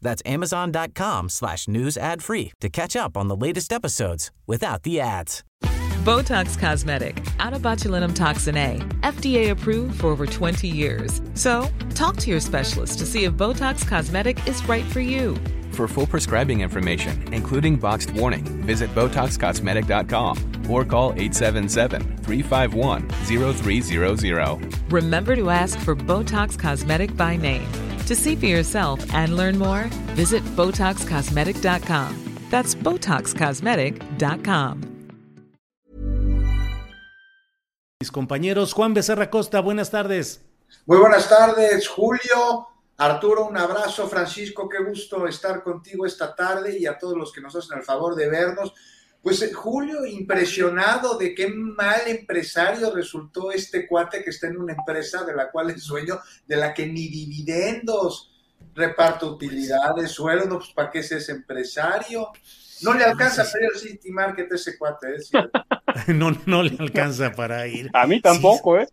That's amazon.com slash news ad free to catch up on the latest episodes without the ads. Botox Cosmetic, out of botulinum toxin A, FDA approved for over 20 years. So, talk to your specialist to see if Botox Cosmetic is right for you. For full prescribing information, including boxed warning, visit BotoxCosmetic.com or call 877-351-0300. Remember to ask for Botox Cosmetic by name. To see for yourself and learn more, visit BotoxCosmetic.com. That's BotoxCosmetic.com. Mis compañeros, Juan Becerra Costa, buenas tardes. Muy buenas tardes, Julio. Arturo, un abrazo. Francisco, qué gusto estar contigo esta tarde y a todos los que nos hacen el favor de vernos. Pues eh, Julio, impresionado de qué mal empresario resultó este cuate que está en una empresa de la cual es sueño, de la que ni dividendos reparto utilidades, sueldo, pues ¿para qué es ese empresario? No le alcanza a pedir el City Market ese cuate, ¿eh? no, no le alcanza para ir. A mí tampoco, ¿eh?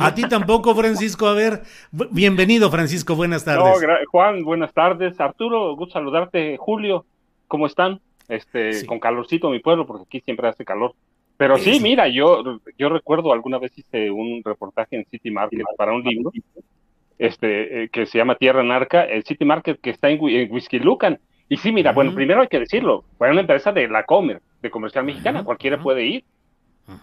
A ti tampoco, Francisco. A ver, bienvenido, Francisco. Buenas tardes. No, Juan, buenas tardes. Arturo, gusto saludarte. Julio, ¿cómo están? Este, con calorcito mi pueblo, porque aquí siempre hace calor. Pero sí, mira, yo, yo recuerdo alguna vez hice un reportaje en City Market para un libro, este, eh, que se llama Tierra Narca, el City Market que está en, en Whisky Lucan. Y sí, mira, bueno, primero hay que decirlo, fue una empresa de la Comer, de comercial mexicana, cualquiera puede ir.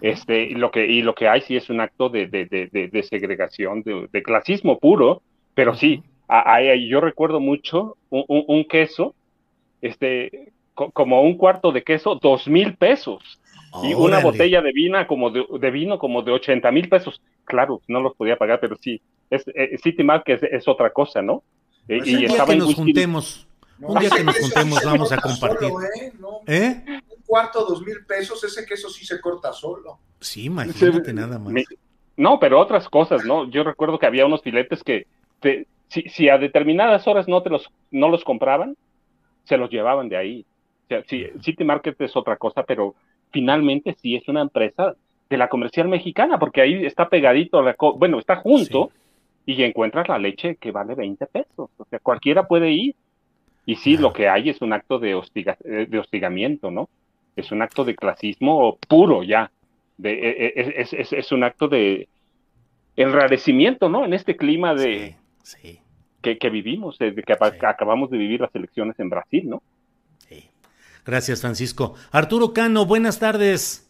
Este, y lo que, y lo que hay sí es un acto de, de, de, de segregación, de, clasismo puro, pero sí, yo recuerdo mucho un, un, queso, este, como un cuarto de queso, dos mil pesos. y una botella de vino como de, vino como de 80 mil pesos. Claro, no los podía pagar, pero sí, es, eh, City Market es, es, otra cosa, ¿no? Eh, pues y estaba que nos juntemos un día que nos juntemos vamos a compartir. ¿eh? ¿Eh? Un cuarto, dos mil pesos, ese queso sí se corta solo. Sí, imagínate nada más. No, pero otras cosas, ¿no? Yo recuerdo que había unos filetes que si, a determinadas horas no te los, no los compraban, se los llevaban de ahí. O sea, sí, City Market es otra cosa, pero finalmente sí es una empresa de la comercial mexicana, porque ahí está pegadito, la bueno, está junto y encuentras la leche que vale 20 pesos. O sea, cualquiera puede ir y sí, lo que hay es un acto de, hostiga, eh, de hostigamiento, ¿no? Es un acto de clasismo puro ya. De, e, e, es, es, es, un acto de enrarecimiento, ¿no? En este clima de sí, Que, que, vivimos, desde que acabamos de vivir las elecciones en Brasil, ¿no? Sí. Gracias, Francisco. Arturo Cano, buenas tardes.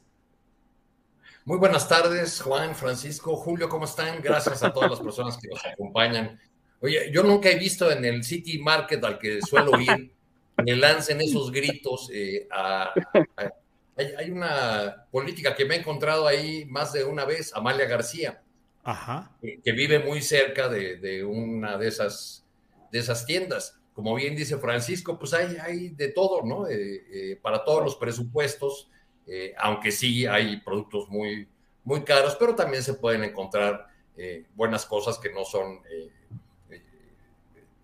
Muy buenas tardes, Juan, Francisco, Julio, ¿cómo están? Gracias a todas las personas que nos acompañan Oye, yo nunca he visto en el City Market al que suelo ir, me lancen esos gritos. Eh, hay, una política que me he encontrado ahí más de una vez, Amalia García, Que, vive muy cerca de, una de esas, de esas tiendas. Como bien dice Francisco, pues hay, hay de todo, ¿no? Eh, eh, para todos los presupuestos, aunque sí hay productos muy, muy caros, pero también se pueden encontrar buenas cosas que no son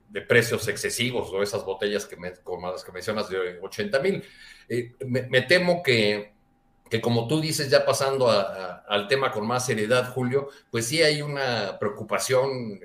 de precios excesivos, o esas botellas que me, como las que mencionas de 80 mil. Eh, me, temo que, que, como tú dices, ya pasando al tema con más seriedad, Julio, pues sí hay una preocupación,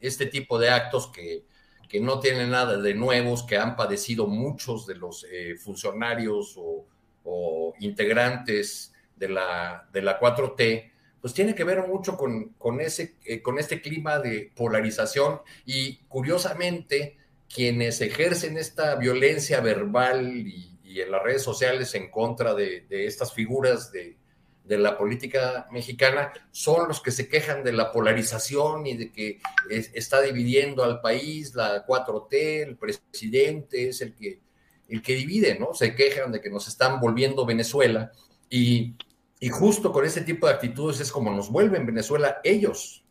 este tipo de actos que, que no tienen nada de nuevos, que han padecido muchos de los eh, funcionarios o, o, integrantes de la, de la 4T, pues tiene que ver mucho con, con, ese, eh, con este clima de polarización y curiosamente quienes ejercen esta violencia verbal y, en las redes sociales en contra de, estas figuras de, la política mexicana son los que se quejan de la polarización y de que está dividiendo al país, la 4T, el presidente es el que, el que divide, ¿no? Se quejan de que nos están volviendo Venezuela y y justo con ese tipo de actitudes es como nos vuelven Venezuela ellos.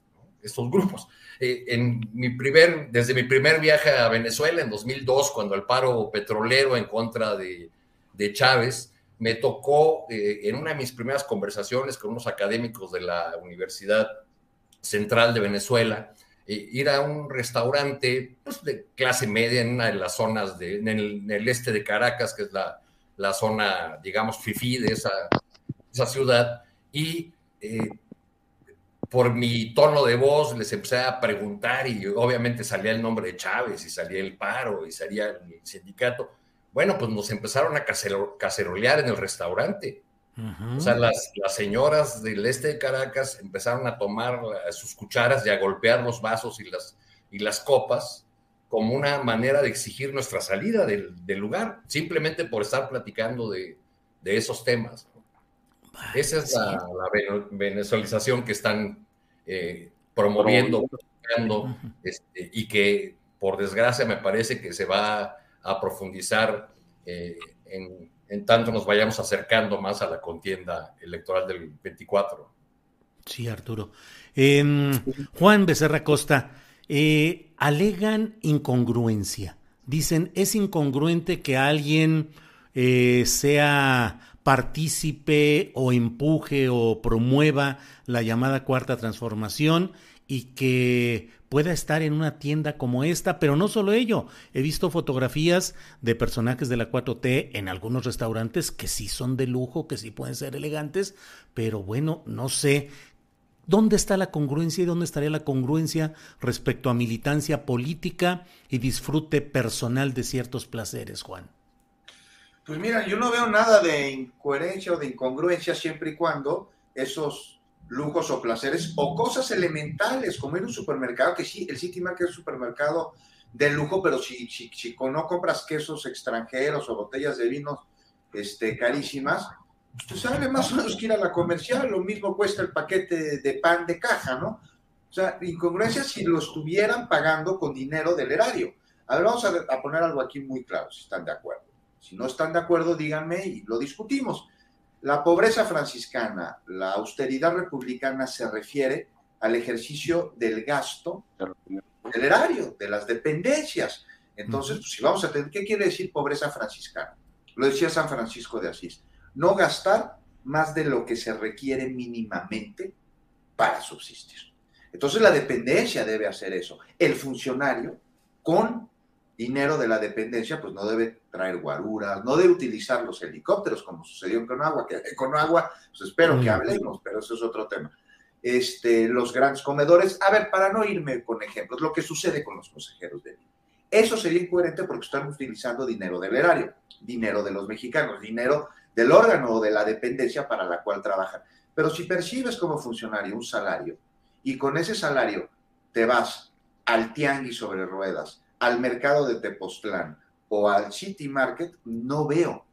estos grupos. Eh, en mi primer, desde mi primer viaje a Venezuela en 2002, cuando el paro petrolero en contra de, de Chávez, me tocó eh, en una de mis primeras conversaciones con unos académicos de la Universidad Central de Venezuela, eh, ir a un restaurante pues, de clase media en una de las zonas de, en, el, este de Caracas, que es la, la zona, digamos, fifí de esa, esa ciudad, y eh, por mi tono de voz les empecé a preguntar y obviamente salía el nombre de Chávez y salía el paro y salía el sindicato. Bueno, pues nos empezaron a cacerolear en el restaurante. O sea, las, las, señoras del este de Caracas empezaron a tomar sus cucharas y a golpear los vasos y las, y las copas como una manera de exigir nuestra salida del, del lugar, simplemente por estar platicando de, de esos temas. Esa es la, la, venezuelización que están eh, promoviendo, este, y que por desgracia me parece que se va a profundizar eh, en, tanto nos vayamos acercando más a la contienda electoral del 24. Sí, Arturo. Em, Juan Becerra Costa, eh, alegan incongruencia. Dicen, es incongruente que alguien eh, sea partícipe o empuje o promueva la llamada cuarta transformación y que pueda estar en una tienda como esta, pero no solo ello, he visto fotografías de personajes de la 4T en algunos restaurantes que sí son de lujo, que sí pueden ser elegantes, pero bueno, no sé ¿Dónde está la congruencia y dónde estaría la congruencia respecto a militancia política y disfrute personal de ciertos placeres, Juan? Pues mira, yo no veo nada de incoherencia o de incongruencia siempre y cuando esos lujos o placeres o cosas elementales como ir a un supermercado, que sí, el City Market es un supermercado de lujo, pero si, si, si no compras quesos extranjeros o botellas de vinos este, carísimas, pues sale más o menos que ir a la comercial, lo mismo cuesta el paquete de pan de caja, ¿no? O sea, incongruencia si lo estuvieran pagando con dinero del erario. A ver, vamos a, a poner algo aquí muy claro, si están de acuerdo. Si no están de acuerdo, díganme y lo discutimos. La pobreza franciscana, la austeridad republicana se refiere al ejercicio del gasto del erario, de las dependencias. Entonces, pues, si vamos a tener, ¿qué quiere decir pobreza franciscana? Lo decía San Francisco de Asís, no gastar más de lo que se requiere mínimamente para subsistir. Entonces la dependencia debe hacer eso. El funcionario con dinero de la dependencia, pues no debe traer guaruras, no debe utilizar los helicópteros, como sucedió en Conagua, que en Conagua, pues espero que hablemos, pero eso es otro tema. Este, los grandes comedores, a ver, para no irme con ejemplos, lo que sucede con los consejeros de vida. Eso sería incoherente porque están utilizando dinero del erario, dinero de los mexicanos, dinero del órgano o de la dependencia para la cual trabajan. Pero si percibes como funcionario un salario y con ese salario te vas al tianguis sobre ruedas, al mercado de Tepoztlán o al City Market, no veo,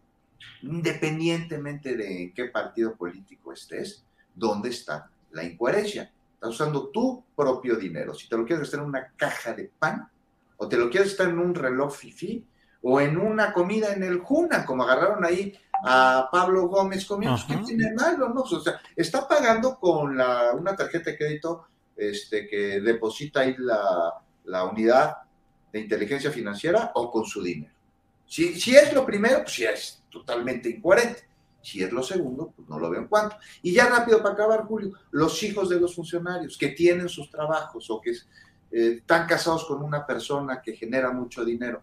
independientemente de qué partido político estés, dónde está la incoherencia. Estás usando tu propio dinero. Si te lo quieres gastar en una caja de pan, o te lo quieres gastar en un reloj fifi, o en una comida en el Juna, como agarraron ahí a Pablo Gómez comiendo, ¿qué tiene malo? No? O sea, está pagando con la, una tarjeta de crédito este, que deposita ahí la, la unidad de inteligencia financiera o con su dinero. Si, si es lo primero, pues ya es totalmente incoherente. Si es lo segundo, pues no lo veo en cuanto. Y ya rápido para acabar, Julio, los hijos de los funcionarios que tienen sus trabajos o que eh, están casados con una persona que genera mucho dinero,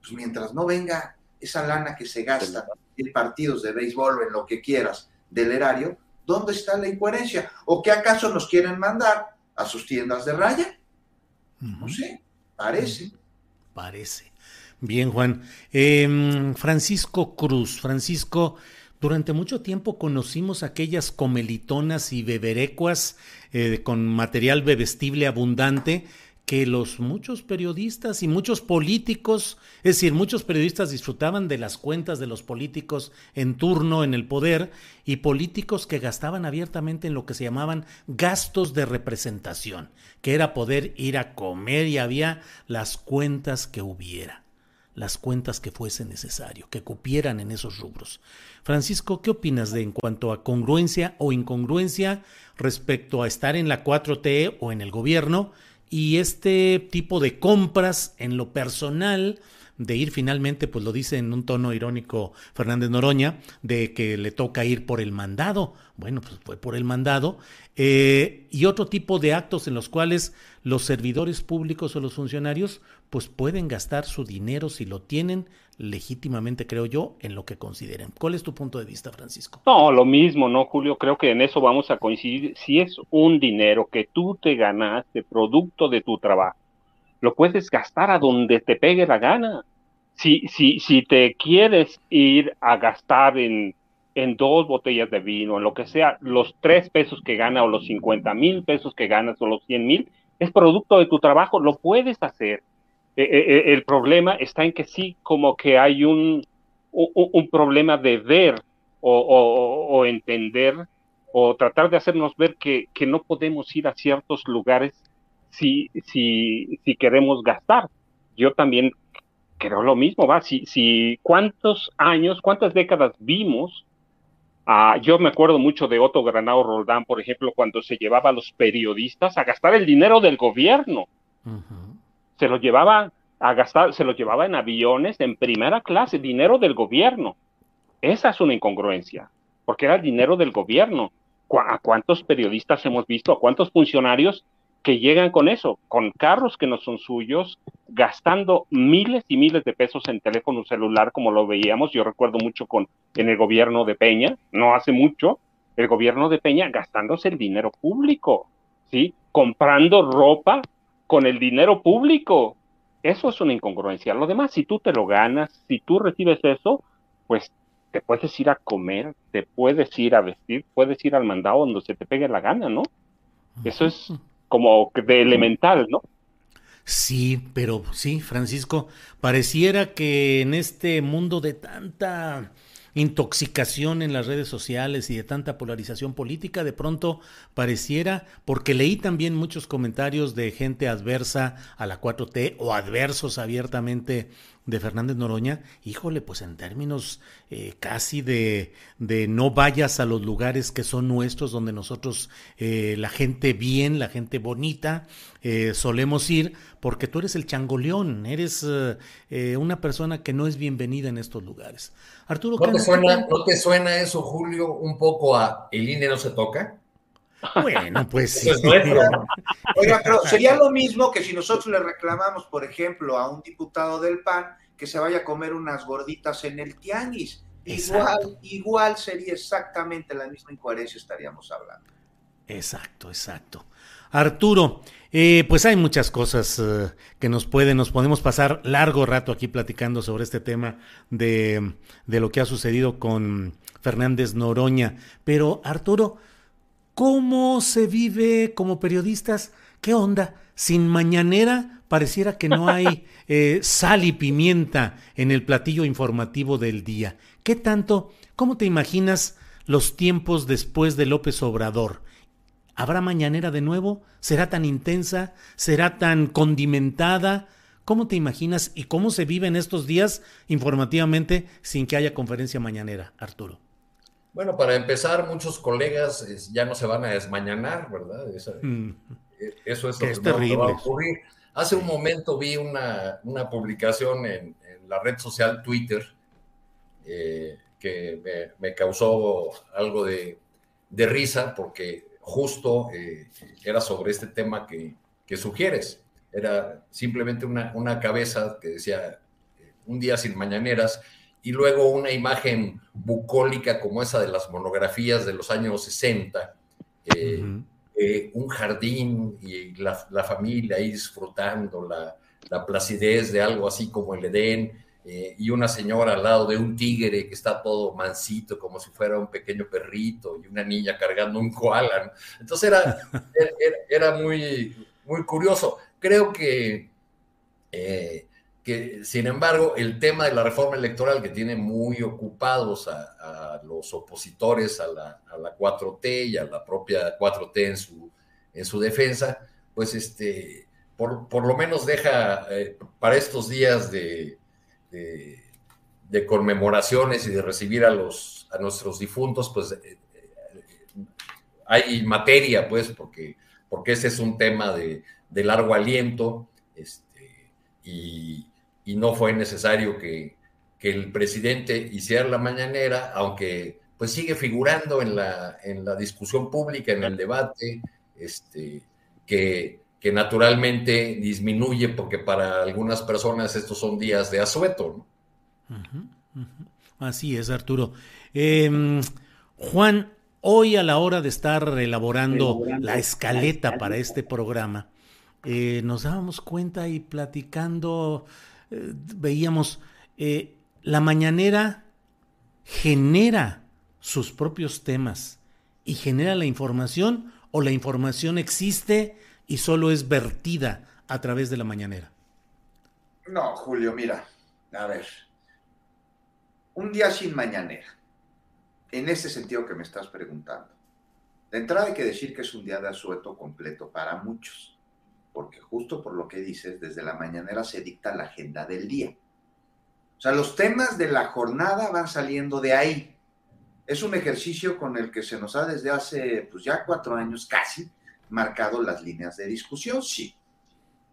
pues mientras no venga esa lana que se gasta en partidos de béisbol o en lo que quieras del erario, ¿dónde está la incoherencia? ¿O qué acaso nos quieren mandar a sus tiendas de raya? No sé. Parece. Parece. Bien, Juan. Em, Francisco Cruz. Francisco, durante mucho tiempo conocimos aquellas comelitonas y beberecuas eh, con material bebestible abundante que los muchos periodistas y muchos políticos, es decir, muchos periodistas disfrutaban de las cuentas de los políticos en turno en el poder y políticos que gastaban abiertamente en lo que se llamaban gastos de representación, que era poder ir a comer y había las cuentas que hubiera. las cuentas que fuese necesario, que cupieran en esos rubros. Francisco, ¿qué opinas de en cuanto a congruencia o incongruencia respecto a estar en la 4T o en el gobierno y este tipo de compras en lo personal? De ir finalmente, pues lo dice en un tono irónico Fernández Noroña, de que le toca ir por el mandado. Bueno, pues fue por el mandado. Eh, y otro tipo de actos en los cuales los servidores públicos o los funcionarios pues pueden gastar su dinero si lo tienen legítimamente, creo yo, en lo que consideren. ¿Cuál es tu punto de vista, Francisco? No, lo mismo, ¿no, Julio? Creo que en eso vamos a coincidir. Si es un dinero que tú te ganaste producto de tu trabajo, lo puedes gastar a donde te pegue la gana. Si, si, si te quieres ir a gastar en, en dos botellas de vino, en lo que sea, los tres pesos que gana o los cincuenta mil pesos que ganas o los cien mil, es producto de tu trabajo, lo puedes hacer. E, e, e, el problema está en que sí, como que hay un, un, problema de ver o, entender o tratar de hacernos ver que, que, no podemos ir a ciertos lugares si, si, si queremos gastar. Yo también creo lo mismo, va. Si, si cuántos años, cuántas décadas vimos Ah, yo me acuerdo mucho de Otto Granado Roldán, por ejemplo, cuando se llevaba a los periodistas a gastar el dinero del gobierno. Se lo llevaba a gastar, se lo llevaba en aviones en primera clase, dinero del gobierno. Esa es una incongruencia, porque era el dinero del gobierno. ¿A cuántos periodistas hemos visto? ¿A cuántos funcionarios que llegan con eso, con carros que no son suyos, gastando miles y miles de pesos en teléfono celular, como lo veíamos. Yo recuerdo mucho con en el gobierno de Peña, no hace mucho, el gobierno de Peña gastándose el dinero público, ¿sí? Comprando ropa con el dinero público. Eso es una incongruencia. Lo demás, si tú te lo ganas, si tú recibes eso, pues te puedes ir a comer, te puedes ir a vestir, puedes ir al mandado donde se te pegue la gana, ¿no? Eso es como de elemental, ¿no? Sí, pero sí, Francisco, pareciera que en este mundo de tanta intoxicación en las redes sociales y de tanta polarización política, de pronto pareciera, porque leí también muchos comentarios de gente adversa a la 4T o adversos abiertamente de Fernández Noroña, híjole, pues en términos eh, casi de, de, no vayas a los lugares que son nuestros, donde nosotros, eh, la gente bien, la gente bonita, eh, solemos ir, porque tú eres el changoleón, eres una persona que no es bienvenida en estos lugares. Arturo, ¿No te, suena, ¿No te suena eso, Julio, un poco a el INE no se toca? Bueno, pues sí. Oiga, pero sería lo mismo que si nosotros le reclamamos, por ejemplo, a un diputado del PAN que se vaya a comer unas gorditas en el tianguis. Igual, igual sería exactamente la misma incoherencia estaríamos hablando. Exacto, exacto. Arturo, eh, pues hay muchas cosas eh, que nos pueden, nos podemos pasar largo rato aquí platicando sobre este tema de, de lo que ha sucedido con Fernández Noroña. Pero Arturo, ¿Cómo se vive como periodistas? ¿Qué onda? Sin mañanera pareciera que no hay eh, sal y pimienta en el platillo informativo del día. ¿Qué tanto? ¿Cómo te imaginas los tiempos después de López Obrador? ¿Habrá mañanera de nuevo? ¿Será tan intensa? ¿Será tan condimentada? ¿Cómo te imaginas y cómo se vive en estos días informativamente sin que haya conferencia mañanera, Arturo? Bueno, para empezar, muchos colegas ya no se van a desmañanar, ¿verdad? Mm. E, eso es lo que, terrible. va a ocurrir. Hace un momento vi una, publicación en, la red social Twitter eh, que me, causó algo de, risa porque justo eh, era sobre este tema que, sugieres. Era simplemente una, una cabeza que decía eh, un día sin mañaneras y luego una imagen bucólica como esa de las monografías de los años 60, eh, eh, un jardín y la, familia ahí disfrutando la, la, placidez de algo así como el Edén, eh, y una señora al lado de un tigre que está todo mansito, como si fuera un pequeño perrito, y una niña cargando un koala. Entonces era, era, muy, muy curioso. Creo que que sin embargo el tema de la reforma electoral que tiene muy ocupados a, los opositores a la, a la, 4T y a la propia 4T en su, en su defensa, pues este, por, por lo menos deja eh, para estos días de, de, conmemoraciones y de recibir a, los, a nuestros difuntos, pues eh, eh, hay materia, pues, porque, porque ese es un tema de, largo aliento este, y, no fue necesario que, que, el presidente hiciera la mañanera, aunque pues sigue figurando en la, en la discusión pública, en el debate, este, que, que naturalmente disminuye porque para algunas personas estos son días de asueto. Así es, Arturo. Em, Juan, hoy a la hora de estar elaborando la escaleta para este programa, eh, nos dábamos cuenta y platicando, veíamos, eh, la mañanera genera sus propios temas y genera la información o la información existe y solo es vertida a través de la mañanera? No, Julio, mira, a ver, un día sin mañanera, en ese sentido que me estás preguntando. De entrada hay que decir que es un día de asueto completo para muchos, porque justo por lo que dices, desde la mañanera se dicta la agenda del día. O sea, los temas de la jornada van saliendo de ahí. Es un ejercicio con el que se nos ha desde hace, pues ya cuatro años casi, marcado las líneas de discusión, sí.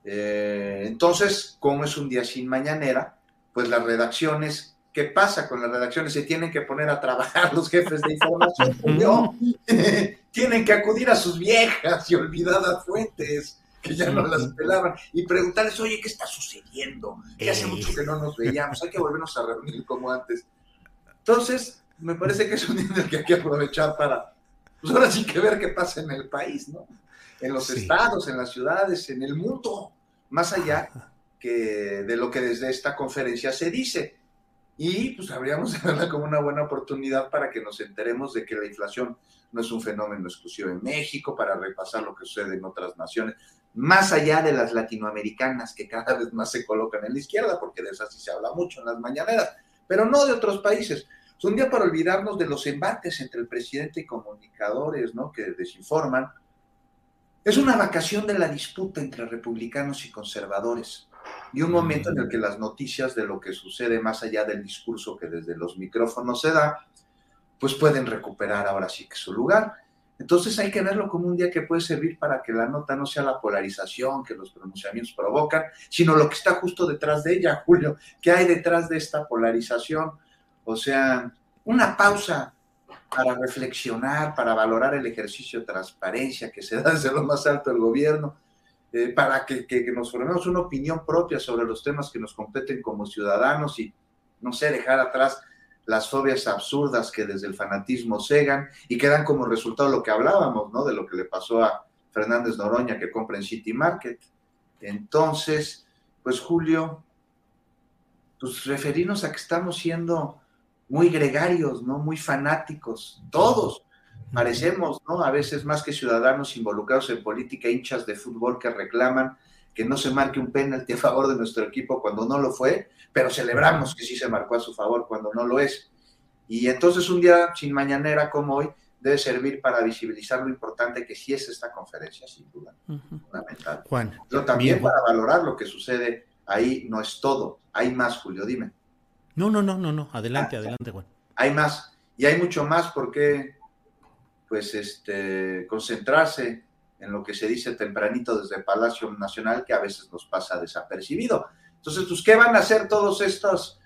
Eh, entonces, como es un día sin mañanera, pues las redacciones, ¿qué pasa con las redacciones? Se tienen que poner a trabajar los jefes de información, ¿no? tienen que acudir a sus viejas y olvidadas fuentes que ya no las pelaban y preguntarles, oye, ¿qué está sucediendo? Que hace mucho que no nos veíamos, hay que volvernos a reunir como antes. Entonces, me parece que es un día que hay que aprovechar para, pues ahora sí que ver qué pasa en el país, ¿no? en los estados, en las ciudades, en el mundo, más allá que de lo que desde esta conferencia se dice. Y pues habríamos de verla como una buena oportunidad para que nos enteremos de que la inflación no es un fenómeno exclusivo en México, para repasar lo que sucede en otras naciones, más allá de las latinoamericanas que cada vez más se colocan en la izquierda, porque de esas sí se habla mucho en las mañaneras, pero no de otros países. Es un día para olvidarnos de los embates entre el presidente y comunicadores, ¿no? Que desinforman, es una vacación de la disputa entre republicanos y conservadores y un momento en el que las noticias de lo que sucede más allá del discurso que desde los micrófonos se da, pues pueden recuperar ahora sí que su lugar. Entonces hay que verlo como un día que puede servir para que la nota no sea la polarización que los pronunciamientos provocan, sino lo que está justo detrás de ella, Julio. ¿Qué hay detrás de esta polarización? O sea, una pausa para reflexionar, para valorar el ejercicio de transparencia que se da desde lo más alto del gobierno, eh, para que, nos formemos una opinión propia sobre los temas que nos competen como ciudadanos y, no sé, dejar atrás las fobias absurdas que desde el fanatismo cegan y que dan como resultado lo que hablábamos, ¿no? De lo que le pasó a Fernández Noroña que compra en City Market. Entonces, pues Julio, pues referirnos a que estamos siendo muy gregarios, ¿no? Muy fanáticos, todos. Parecemos, ¿no? A veces más que ciudadanos involucrados en política, hinchas de fútbol que reclaman que no se marque un penalti a favor de nuestro equipo cuando no lo fue, pero celebramos que sí se marcó a su favor cuando no lo es. Y entonces un día sin mañanera como hoy debe servir para visibilizar lo importante que sí es esta conferencia, sin duda, fundamental. Juan. Pero también para valorar lo que sucede ahí, no es todo, hay más, Julio, dime. No, no, no, no, no. Adelante, ah, adelante, Juan. Hay más. Y hay mucho más por qué, pues, este, concentrarse en lo que se dice tempranito desde Palacio Nacional, que a veces nos pasa desapercibido. Entonces, pues, ¿qué van a hacer todas estas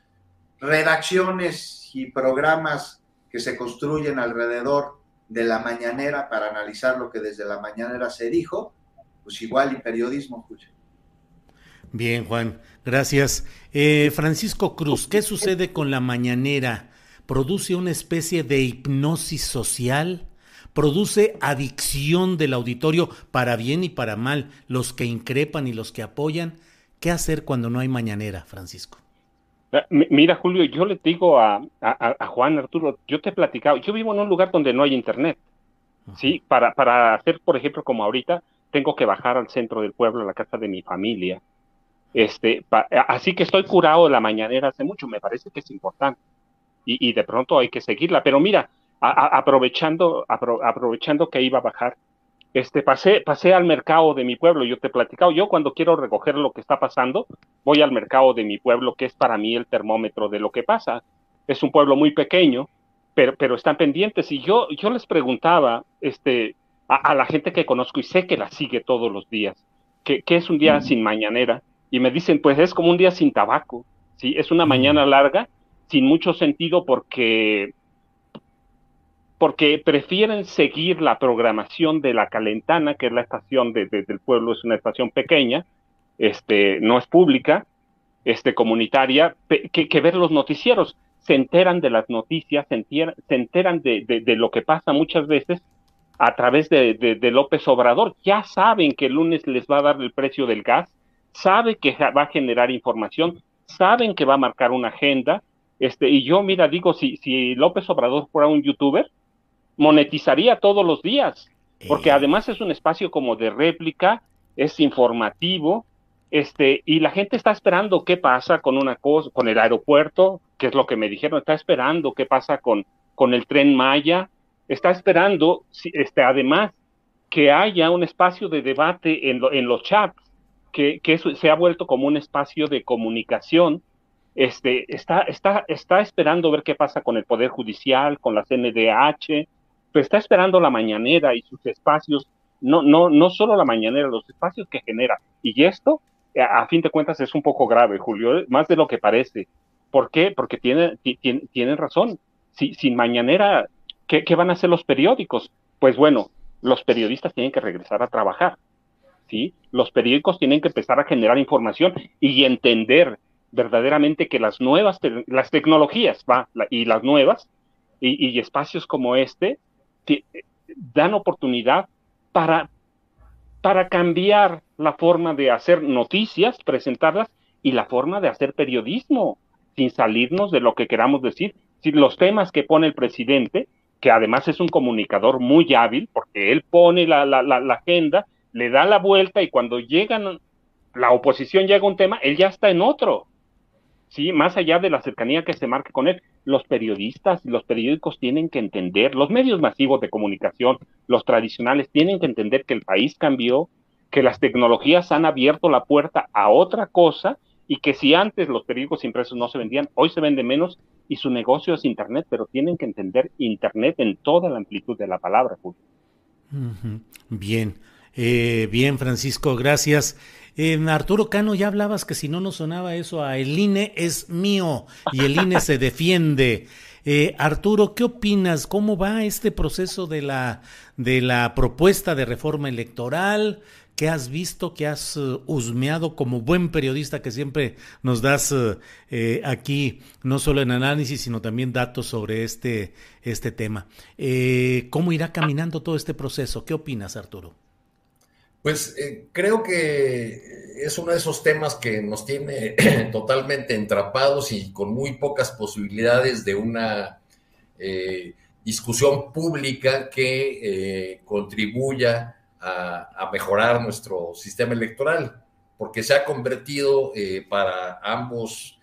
redacciones y programas que se construyen alrededor de la mañanera para analizar lo que desde la mañanera se dijo? Pues igual y periodismo, Julio. Bien, Juan, gracias. Eh, Francisco Cruz, ¿qué sucede con la mañanera? ¿Produce una especie de hipnosis social? ¿Produce adicción del auditorio para bien y para mal, los que increpan y los que apoyan? ¿Qué hacer cuando no hay mañanera, Francisco? Eh, mira, Julio, yo le digo a, Juan Arturo, yo te he platicado, yo vivo en un lugar donde no hay internet. Sí, para, para hacer, por ejemplo, como ahorita, tengo que bajar al centro del pueblo, a la casa de mi familia este, así que estoy curado de la mañanera hace mucho, me parece que es importante. Y, de pronto hay que seguirla. Pero mira, aprovechando, aprovechando que iba a bajar, este, pasé, pasé al mercado de mi pueblo, yo te he platicado, yo cuando quiero recoger lo que está pasando, voy al mercado de mi pueblo, que es para mí el termómetro de lo que pasa. Es un pueblo muy pequeño, pero, pero están pendientes. Y yo, yo les preguntaba este, a, la gente que conozco y sé que la sigue todos los días, que, es un día sin mañanera, y me dicen, pues es como un día sin tabaco, ¿sí? Es una mañana larga, sin mucho sentido porque porque prefieren seguir la programación de la Calentana, que es la estación de, del pueblo, es una estación pequeña, este, no es pública, este, comunitaria, que, ver los noticieros. Se enteran de las noticias, se enteran, de, de, lo que pasa muchas veces a través de, López Obrador. Ya saben que el lunes les va a dar el precio del gas, saben que va a generar información, saben que va a marcar una agenda. Este, y yo, mira, digo, si, si López Obrador fuera un youtuber, monetizaría todos los días, porque eh. además es un espacio como de réplica, es informativo, este, y la gente está esperando qué pasa con una cosa, con el aeropuerto, que es lo que me dijeron, está esperando qué pasa con, con el tren Maya, está esperando, este, además, que haya un espacio de debate en, en los chats, que, que eso se ha vuelto como un espacio de comunicación, este, está, está, está esperando ver qué pasa con el Poder Judicial, con la CNDH, está esperando la mañanera y sus espacios, no, no, no solo la mañanera, los espacios que genera. Y esto, eh, a, fin de cuentas, es un poco grave, Julio, más de lo que parece. ¿Por qué? Porque tienen, tienen razón. Si, sin mañanera, ¿qué, ¿qué, van a hacer los periódicos? Pues bueno, los periodistas tienen que regresar a trabajar. ¿sí? Los periódicos tienen que empezar a generar información y entender verdaderamente que las nuevas, las tecnologías, va, y las nuevas, y, y, espacios como este dan oportunidad para, para cambiar la forma de hacer noticias, presentarlas y la forma de hacer periodismo, sin salirnos de lo que queramos decir. Si los temas que pone el presidente, que además es un comunicador muy hábil, porque él pone la, la, la, agenda, le da la vuelta y cuando llegan, la oposición llega a un tema, él ya está en otro. ¿sí? Más allá de la cercanía que se marque con él, los periodistas y los periódicos tienen que entender, los medios masivos de comunicación, los tradicionales, tienen que entender que el país cambió, que las tecnologías han abierto la puerta a otra cosa y que si antes los periódicos impresos no se vendían, hoy se vende menos y su negocio es Internet, pero tienen que entender Internet en toda la amplitud de la palabra. Bien, eh, bien Francisco, gracias. Arturo Cano, ya hablabas que si no nos sonaba eso a el INE es mío y el INE se defiende. Eh, Arturo, ¿qué opinas? ¿Cómo va este proceso de la, de la propuesta de reforma electoral? ¿Qué has visto? ¿Qué has uh, husmeado como buen periodista que siempre nos das eh, aquí, no solo en análisis, sino también datos sobre este, este tema? Eh, ¿Cómo irá caminando todo este proceso? ¿Qué opinas, Arturo? Pues eh, creo que es uno de esos temas que nos tiene totalmente entrapados y con muy pocas posibilidades de una eh, discusión pública que eh, contribuya a, mejorar nuestro sistema electoral, porque se ha convertido para ambos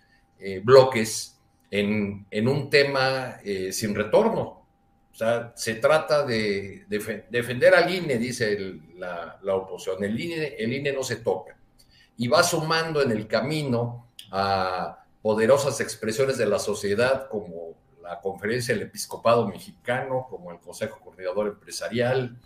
bloques en, en, un tema sin retorno. O sea, se trata de, defender al INE, dice la, oposición. El INE, el INE no se toca. Y va sumando en el camino a poderosas expresiones de la sociedad como la Conferencia del Episcopado Mexicano, como el Consejo Coordinador Empresarial,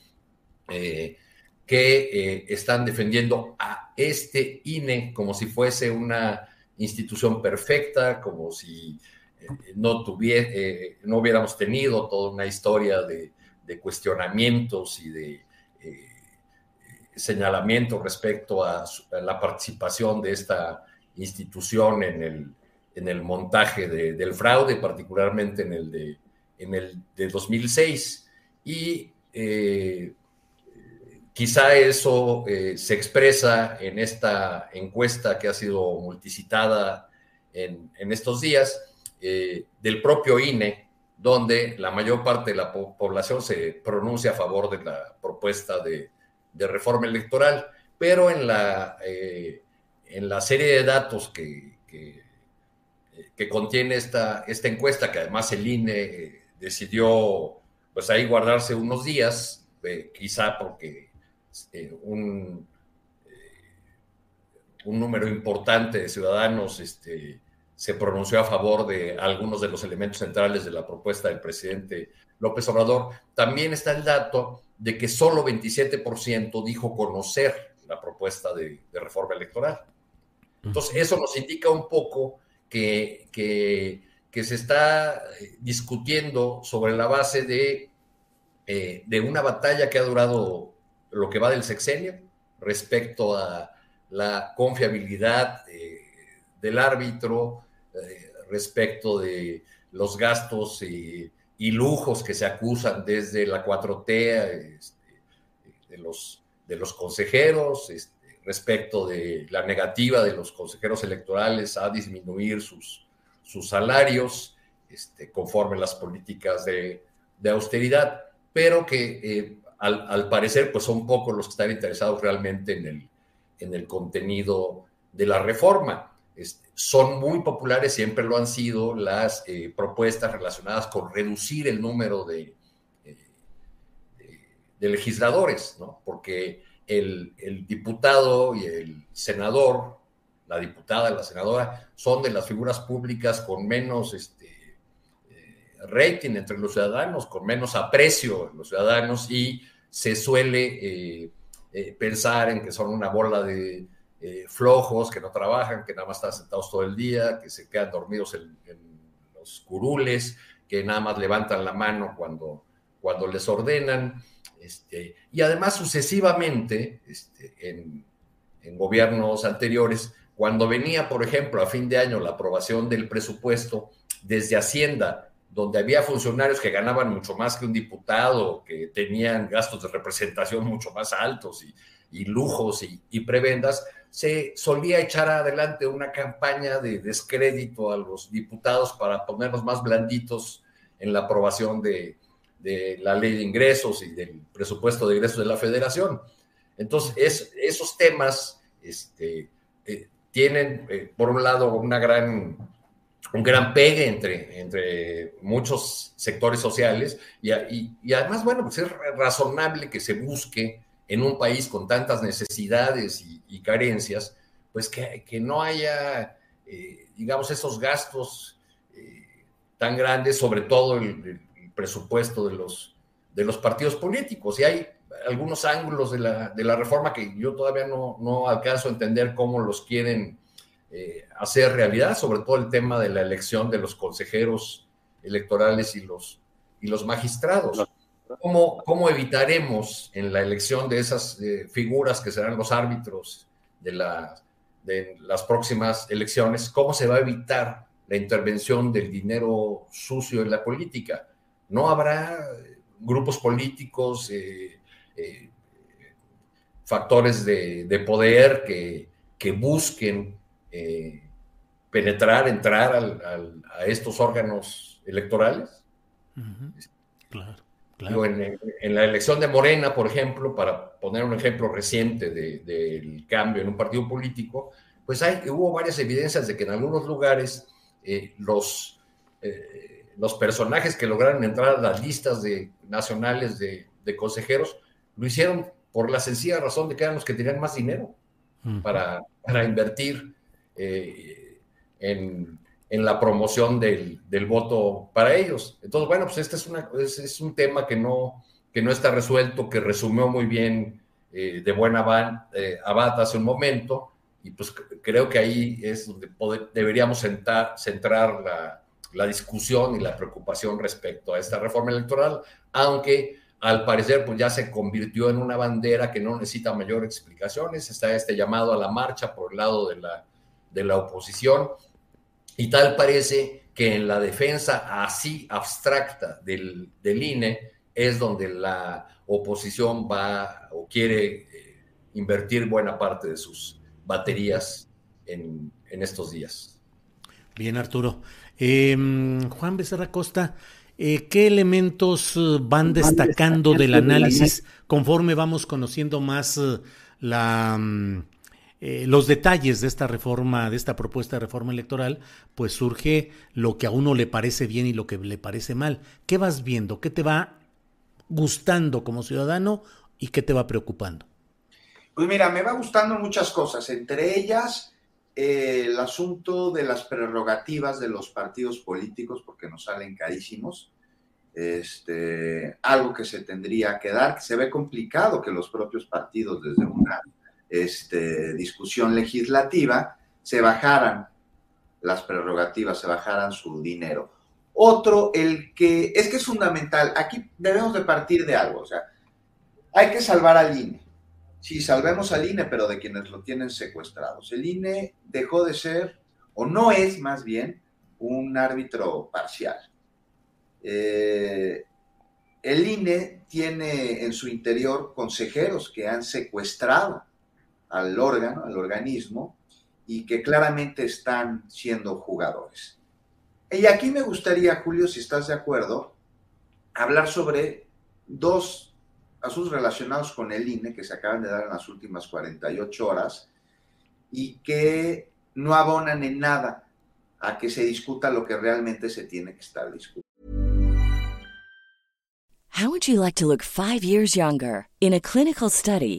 eh, que eh, están defendiendo a este INE como si fuese una institución perfecta, como si no, eh, no hubiéramos tenido toda una historia de, cuestionamientos y de eh, señalamiento respecto a, la participación de esta institución en el, en el montaje del fraude, particularmente en el de, en el de 2006. Y eh, quizá eso se expresa en esta encuesta que ha sido multicitada en, en estos días, eh, del propio INE, donde la mayor parte de la población se pronuncia a favor de la propuesta de, reforma electoral, pero en la, eh, en la serie de datos que, que, contiene esta, esta encuesta, que además el INE decidió pues ahí guardarse unos días, eh, quizá porque eh, un, un, número importante de ciudadanos este, se pronunció a favor de algunos de los elementos centrales de la propuesta del presidente López Obrador. También está el dato de que solo 27% dijo conocer la propuesta de, reforma electoral. Entonces, eso nos indica un poco que, que, se está eh, discutiendo sobre la base de, eh, de una batalla que ha durado lo que va del sexenio respecto a la confiabilidad eh, del árbitro, respecto de los gastos y lujos que se acusan desde la 4T este, de, los, consejeros este, respecto de la negativa de los consejeros electorales a disminuir sus, salarios este, conforme las políticas de, austeridad, pero que eh, al, parecer pues son pocos los que están interesados realmente en el contenido de la reforma. Son muy populares, siempre lo han sido, las eh, propuestas relacionadas con reducir el número de, eh, legisladores, ¿no? porque el, diputado y el senador, la diputada la senadora, son de las figuras públicas con menos este, eh, rating entre los ciudadanos, con menos aprecio en los ciudadanos y se suele pensar en que son una bola de eh, flojos, que no trabajan, que nada más están sentados todo el día, que se quedan dormidos en, los curules, que nada más levantan la mano cuando, cuando les ordenan. Este, y además sucesivamente, este, en, en gobiernos anteriores, cuando venía, por ejemplo, a fin de año la aprobación del presupuesto desde Hacienda, donde había funcionarios que ganaban mucho más que un diputado, que tenían gastos de representación mucho más altos y, y lujos y, y, prebendas, se solía echar adelante una campaña de descrédito a los diputados para ponerlos más blanditos en la aprobación de, la ley de ingresos y del presupuesto de ingresos de la federación. Entonces, esos temas este, eh, tienen, eh, por un lado, una gran, un gran pegue entre, entre muchos sectores sociales y, y además, bueno, pues es razonable que se busque en un país con tantas necesidades y, carencias, pues que, no haya, eh, digamos, esos gastos eh, tan grandes, sobre todo el, presupuesto de los, de los partidos políticos. Y hay algunos ángulos de la, de la reforma que yo todavía no, no, alcanzo a entender cómo los quieren eh, hacer realidad, sobre todo el tema de la elección de los consejeros electorales y los, y los magistrados. ¿Cómo, evitaremos en la elección de esas eh, figuras que serán los árbitros de, de las próximas elecciones? ¿Cómo se va a evitar la intervención del dinero sucio en la política? No habrá grupos políticos, eh, eh, factores de, poder que, que busquen penetrar, entrar a estos órganos electorales. Claro en, la elección de Morena, por ejemplo, para poner un ejemplo reciente del cambio en un partido político, pues hay, hubo varias evidencias de que en algunos lugares eh, los, eh, los personajes que lograron entrar a las listas de, nacionales de, consejeros lo hicieron por la sencilla razón de que eran los que tenían más dinero para, para, invertir eh, en, en la promoción del, voto para ellos. Entonces, bueno, pues este es, una, es, un tema que no, que no está resuelto, que resumió muy bien eh, de buena van, eh, Abad hace un momento, y pues creo que ahí es donde deberíamos centrar la, la, discusión y la preocupación respecto a esta reforma electoral, aunque al parecer pues ya se convirtió en una bandera que no necesita mayor explicaciones, está este llamado a la marcha por el lado de la, de la oposición, y tal parece que en la defensa así abstracta del, INE es donde la oposición va o quiere eh, invertir buena parte de sus baterías en, estos días. Bien, Arturo. Em, Juan Becerra Costa, eh, ¿qué elementos eh, van destacando del análisis conforme vamos conociendo más la mm, eh, los detalles de esta reforma, de esta propuesta de reforma electoral, pues surge lo que a uno le parece bien y lo que le parece mal. ¿Qué vas viendo? ¿Qué te va gustando como ciudadano y qué te va preocupando? Pues mira, me va gustando muchas cosas, entre ellas eh, el asunto de las prerrogativas de los partidos políticos, porque nos salen carísimos. Este, algo que se tendría que dar, que se ve complicado que los propios partidos desde una este, discusión legislativa se bajaran las prerrogativas, se bajaran su dinero. Otro, el que es que es fundamental, aquí debemos de partir de algo, o sea, hay que salvar al INE. Sí, salvemos al INE, pero de quienes lo tienen secuestrados. El INE dejó de ser, o no es más bien, un árbitro parcial. Eh, el INE tiene en su interior consejeros que han secuestrado al órgano, al organismo, y que claramente están siendo jugadores. Y aquí me gustaría, Julio, si estás de acuerdo, hablar sobre dos asuntos relacionados con el INE que se acaban de dar en las últimas 48 horas y que no abonan en nada a que se discuta lo que realmente se tiene que estar discutiendo. How would you like to look five years younger? In a clinical study,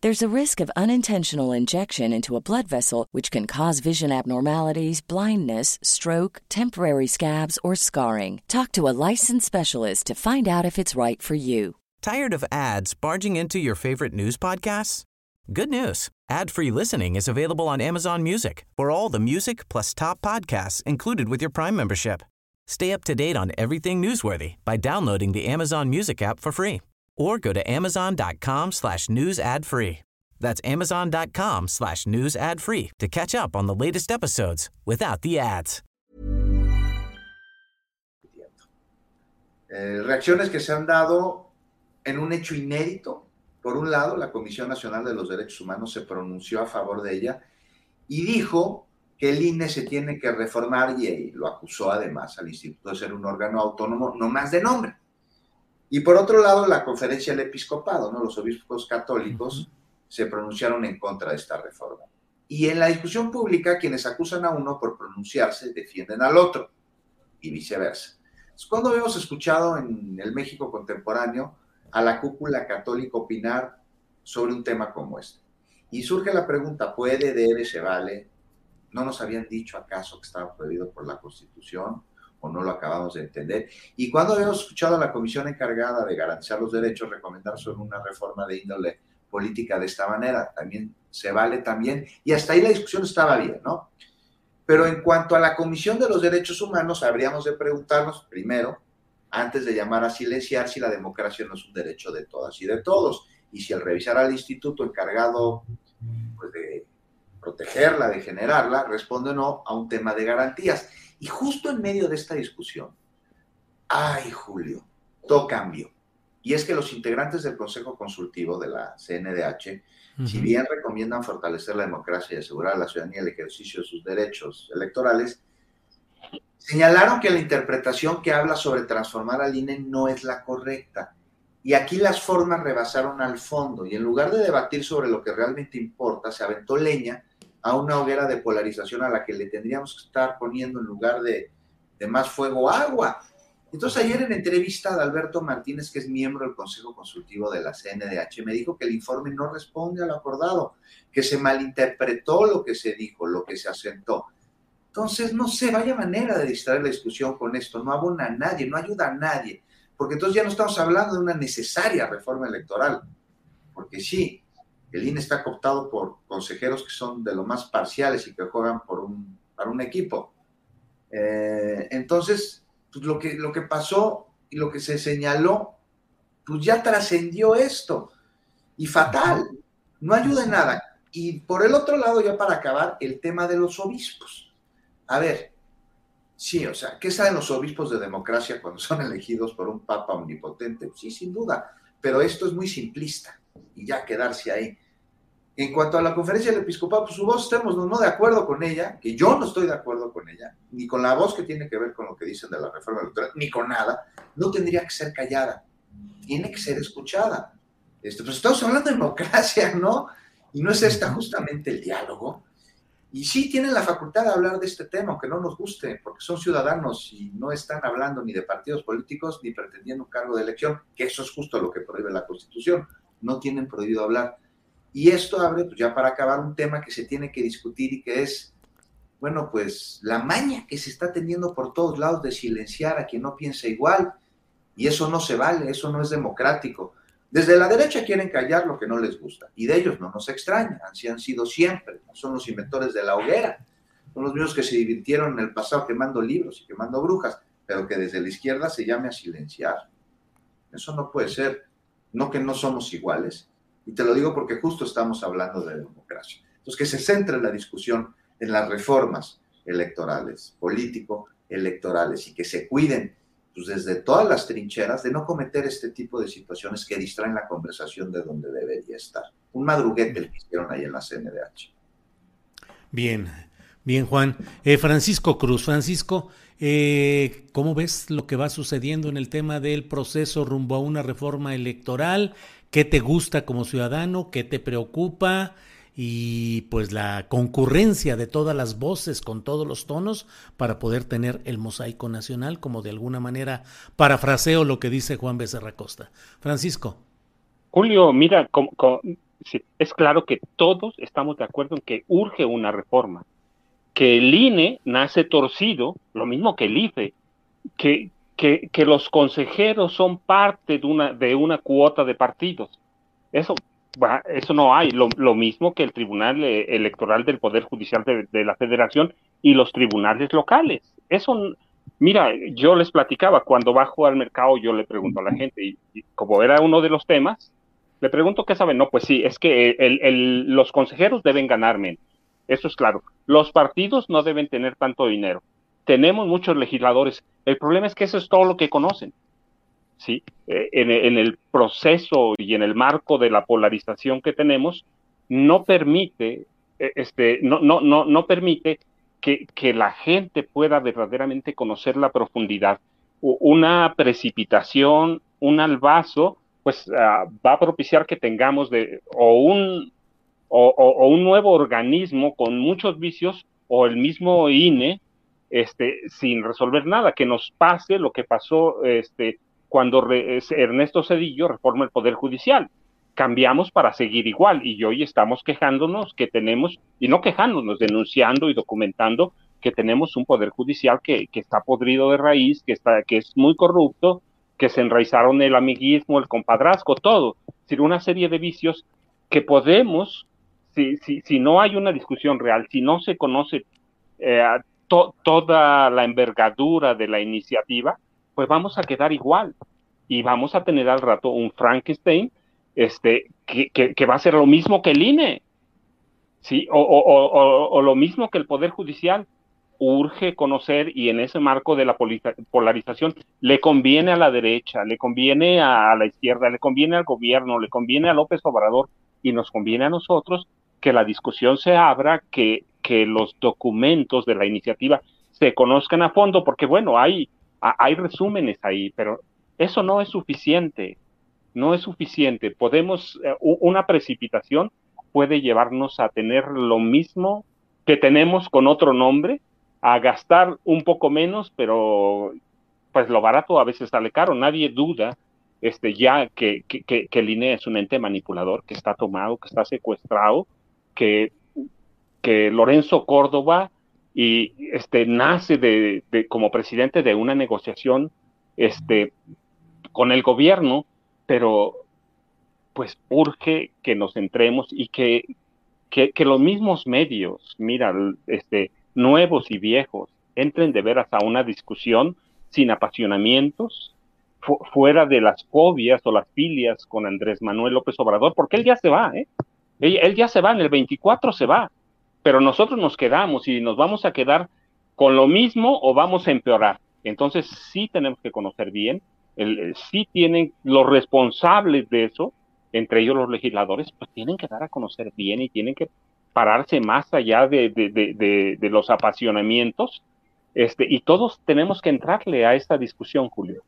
There's a risk of unintentional injection into a blood vessel, which can cause vision abnormalities, blindness, stroke, temporary scabs, or scarring. Talk to a licensed specialist to find out if it's right for you. Tired of ads barging into your favorite news podcasts? Good news. Ad-free listening is available on Amazon Music for all the music plus top podcasts included with your Prime membership. Stay up to date on everything newsworthy by downloading the Amazon Music app for free or go to amazon.com slash news ad free. That's amazon.com slash news ad free to catch up on the latest episodes without the ads. Eh, reacciones que se han dado en un hecho inédito. Por un lado, la Comisión Nacional de los Derechos Humanos se pronunció a favor de ella y dijo que el INE se tiene que reformar y lo acusó además al Instituto de ser un órgano autónomo, no más de nombre. Y por otro lado, la conferencia del episcopado, ¿no? los obispos católicos se pronunciaron en contra de esta reforma. Y en la discusión pública, quienes acusan a uno por pronunciarse defienden al otro, y viceversa. cuando hemos escuchado en el México contemporáneo a la cúpula católica opinar sobre un tema como este? Y surge la pregunta, ¿puede, debe, se vale? ¿No nos habían dicho acaso que estaba prohibido por la Constitución? O no lo acabamos de entender. Y cuando habíamos escuchado a la comisión encargada de garantizar los derechos recomendar sobre una reforma de índole política de esta manera, también se vale también, y hasta ahí la discusión estaba bien, ¿no? Pero en cuanto a la Comisión de los Derechos Humanos, habríamos de preguntarnos primero, antes de llamar a silenciar, si la democracia no es un derecho de todas y de todos, y si al revisar al instituto encargado pues, de protegerla, de generarla, responde o no a un tema de garantías. Y justo en medio de esta discusión, ay Julio, todo cambió. Y es que los integrantes del Consejo Consultivo de la CNDH, si bien recomiendan fortalecer la democracia y asegurar a la ciudadanía el ejercicio de sus derechos electorales, señalaron que la interpretación que habla sobre transformar al INE no es la correcta. Y aquí las formas rebasaron al fondo y en lugar de debatir sobre lo que realmente importa, se aventó leña a una hoguera de polarización a la que le tendríamos que estar poniendo en lugar de, más fuego agua. Entonces ayer en entrevista de Alberto Martínez, que es miembro del Consejo Consultivo de la CNDH, me dijo que el informe no responde a lo acordado, que se malinterpretó lo que se dijo, lo que se asentó. Entonces, no sé, vaya manera de distraer la discusión con esto, no abona a nadie, no ayuda a nadie, porque entonces ya no estamos hablando de una necesaria reforma electoral, porque sí, el INE está cooptado por consejeros que son de lo más parciales y que juegan por un, para un equipo. Eh, entonces, pues lo, que, lo que pasó y lo que se señaló, pues ya trascendió esto. Y fatal, no ayuda en nada. y por el otro lado, ya para acabar, el tema de los obispos. A ver, sí, o sea, ¿qué saben los obispos de democracia cuando son elegidos por un papa omnipotente? Sí, sin duda, pero esto es muy simplista y ya quedarse ahí. En cuanto a la conferencia del episcopado, pues su voz estemos no de acuerdo con ella, que yo no estoy de acuerdo con ella, ni con la voz que tiene que ver con lo que dicen de la reforma electoral, ni con nada, no tendría que ser callada, tiene que ser escuchada. Este, pues estamos hablando de democracia, ¿no? Y no es esta justamente el diálogo. Y sí tienen la facultad de hablar de este tema, aunque no nos guste, porque son ciudadanos y no están hablando ni de partidos políticos ni pretendiendo un cargo de elección, que eso es justo lo que prohíbe la Constitución. No tienen prohibido hablar. Y esto abre, pues ya para acabar, un tema que se tiene que discutir y que es, bueno, pues la maña que se está teniendo por todos lados de silenciar a quien no piensa igual. Y eso no se vale, eso no es democrático. Desde la derecha quieren callar lo que no les gusta, y de ellos no nos extraña, así han sido siempre, son los inventores de la hoguera, son los mismos que se divirtieron en el pasado quemando libros y quemando brujas, pero que desde la izquierda se llame a silenciar. Eso no puede ser, no que no somos iguales, y te lo digo porque justo estamos hablando de democracia. Entonces, que se centre la discusión en las reformas electorales, político-electorales, y que se cuiden pues, desde todas las trincheras de no cometer este tipo de situaciones que distraen la conversación de donde debería estar. Un madruguete el que hicieron ahí en la CNDH. Bien, bien Juan. Eh, Francisco Cruz, Francisco, eh, ¿cómo ves lo que va sucediendo en el tema del proceso rumbo a una reforma electoral? ¿Qué te gusta como ciudadano? ¿Qué te preocupa? y pues la concurrencia de todas las voces con todos los tonos para poder tener el mosaico nacional, como de alguna manera parafraseo lo que dice Juan Becerra Costa. Francisco. Julio, mira, es claro que todos estamos de acuerdo en que urge una reforma, que el INE nace torcido, lo mismo que el IFE, que, que, los consejeros son parte de una, de una cuota de partidos. Eso eso no hay. Lo, mismo que el Tribunal eh, Electoral del Poder Judicial de, la Federación y los tribunales locales. Eso, mira, yo les platicaba, cuando bajo al mercado yo le pregunto a la gente, y, como era uno de los temas, le pregunto qué saben. No, pues sí, es que los consejeros deben ganarme. Eso es claro. Los partidos no deben tener tanto dinero. Tenemos muchos legisladores. El problema es que eso es todo lo que conocen. ¿sí? Eh, en, el proceso y en el marco de la polarización que tenemos, no permite, eh, este, no, no, no, no permite que, que, la gente pueda verdaderamente conocer la profundidad. Una precipitación, un albazo, pues ah, va a propiciar que tengamos de, o, un, o, un nuevo organismo con muchos vicios o el mismo INE este, sin resolver nada, que nos pase lo que pasó este, cuando Ernesto Cedillo reforma el Poder Judicial. Cambiamos para seguir igual y hoy estamos quejándonos que tenemos, y no quejándonos, denunciando y documentando que tenemos un Poder Judicial que, que está podrido de raíz, que, está, que es muy corrupto, que se enraizaron el amiguismo, el compadrazgo, todo. Es decir, una serie de vicios que podemos, si, si, si no hay una discusión real, si no se conoce eh, toda la envergadura de la iniciativa, pues vamos a quedar igual y vamos a tener al rato un Frankenstein este, que, va a ser lo mismo que el INE, ¿sí? O, lo mismo que el Poder Judicial. Urge conocer y en ese marco de la polarización le conviene a la derecha, le conviene a, la izquierda, le conviene al gobierno, le conviene a López Obrador y nos conviene a nosotros que la discusión se abra, que, que los documentos de la iniciativa se conozcan a fondo, porque bueno, hay hay resúmenes ahí, pero eso no es suficiente, no es suficiente. Podemos, eh, una precipitación puede llevarnos a tener lo mismo que tenemos con otro nombre, a gastar un poco menos, pero pues lo barato a veces sale caro. Nadie duda este, ya que, que, que, que el INE es un ente manipulador, que está tomado, que está secuestrado, que, Lorenzo Córdoba y este, nace de, como presidente de una negociación este, con el gobierno, pero pues urge que nos centremos y que, que, los mismos medios, mira, este, nuevos y viejos, entren de veras a una discusión sin apasionamientos, fuera de las fobias o las filias con Andrés Manuel López Obrador, porque él ya se va, ¿eh? Él, ya se va, en el 24 se va, pero nosotros nos quedamos y nos vamos a quedar con lo mismo o vamos a empeorar. Entonces sí tenemos que conocer bien, el, sí tienen los responsables de eso, entre ellos los legisladores, pues tienen que dar a conocer bien y tienen que pararse más allá de, de, los apasionamientos. Este, y todos tenemos que entrarle a esta discusión, Julio.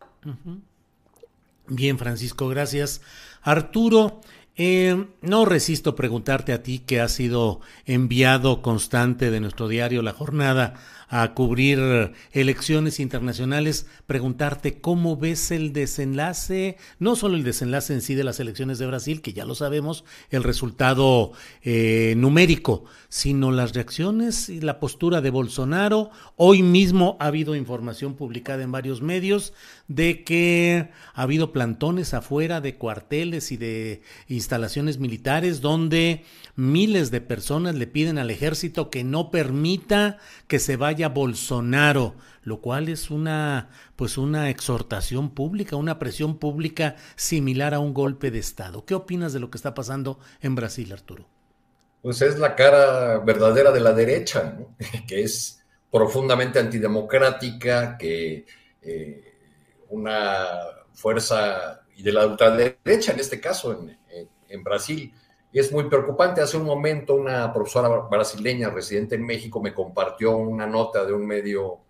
Bien, Francisco, gracias. Arturo, eh, no resisto preguntarte a ti, que has sido enviado constante de nuestro diario La Jornada a cubrir elecciones internacionales, preguntarte cómo ves el desenlace, no solo el desenlace en sí de las elecciones de Brasil, que ya lo sabemos, el resultado eh, numérico, sino las reacciones y la postura de Bolsonaro. Hoy mismo ha habido información publicada en varios medios de que ha habido plantones afuera de cuarteles y de instalaciones militares donde miles de personas le piden al ejército que no permita que se vaya Bolsonaro, lo cual es una pues una exhortación pública, una presión pública similar a un golpe de estado. ¿Qué opinas de lo que está pasando en Brasil, Arturo? Pues es la cara verdadera de la derecha, que es profundamente antidemocrática, que eh, una fuerza y de la ultraderecha en este caso en, en Brasil y es muy preocupante. Hace un momento una profesora brasileña residente en México me compartió una nota de un medio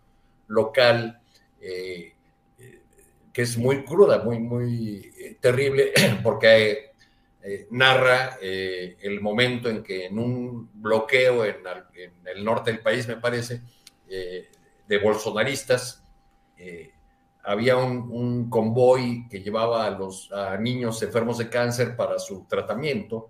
local eh, eh, que es muy cruda, muy, muy eh, terrible, porque narra el momento en que en un bloqueo en, el norte del país, me parece, de bolsonaristas, había un, convoy que llevaba a los niños enfermos de cáncer para su tratamiento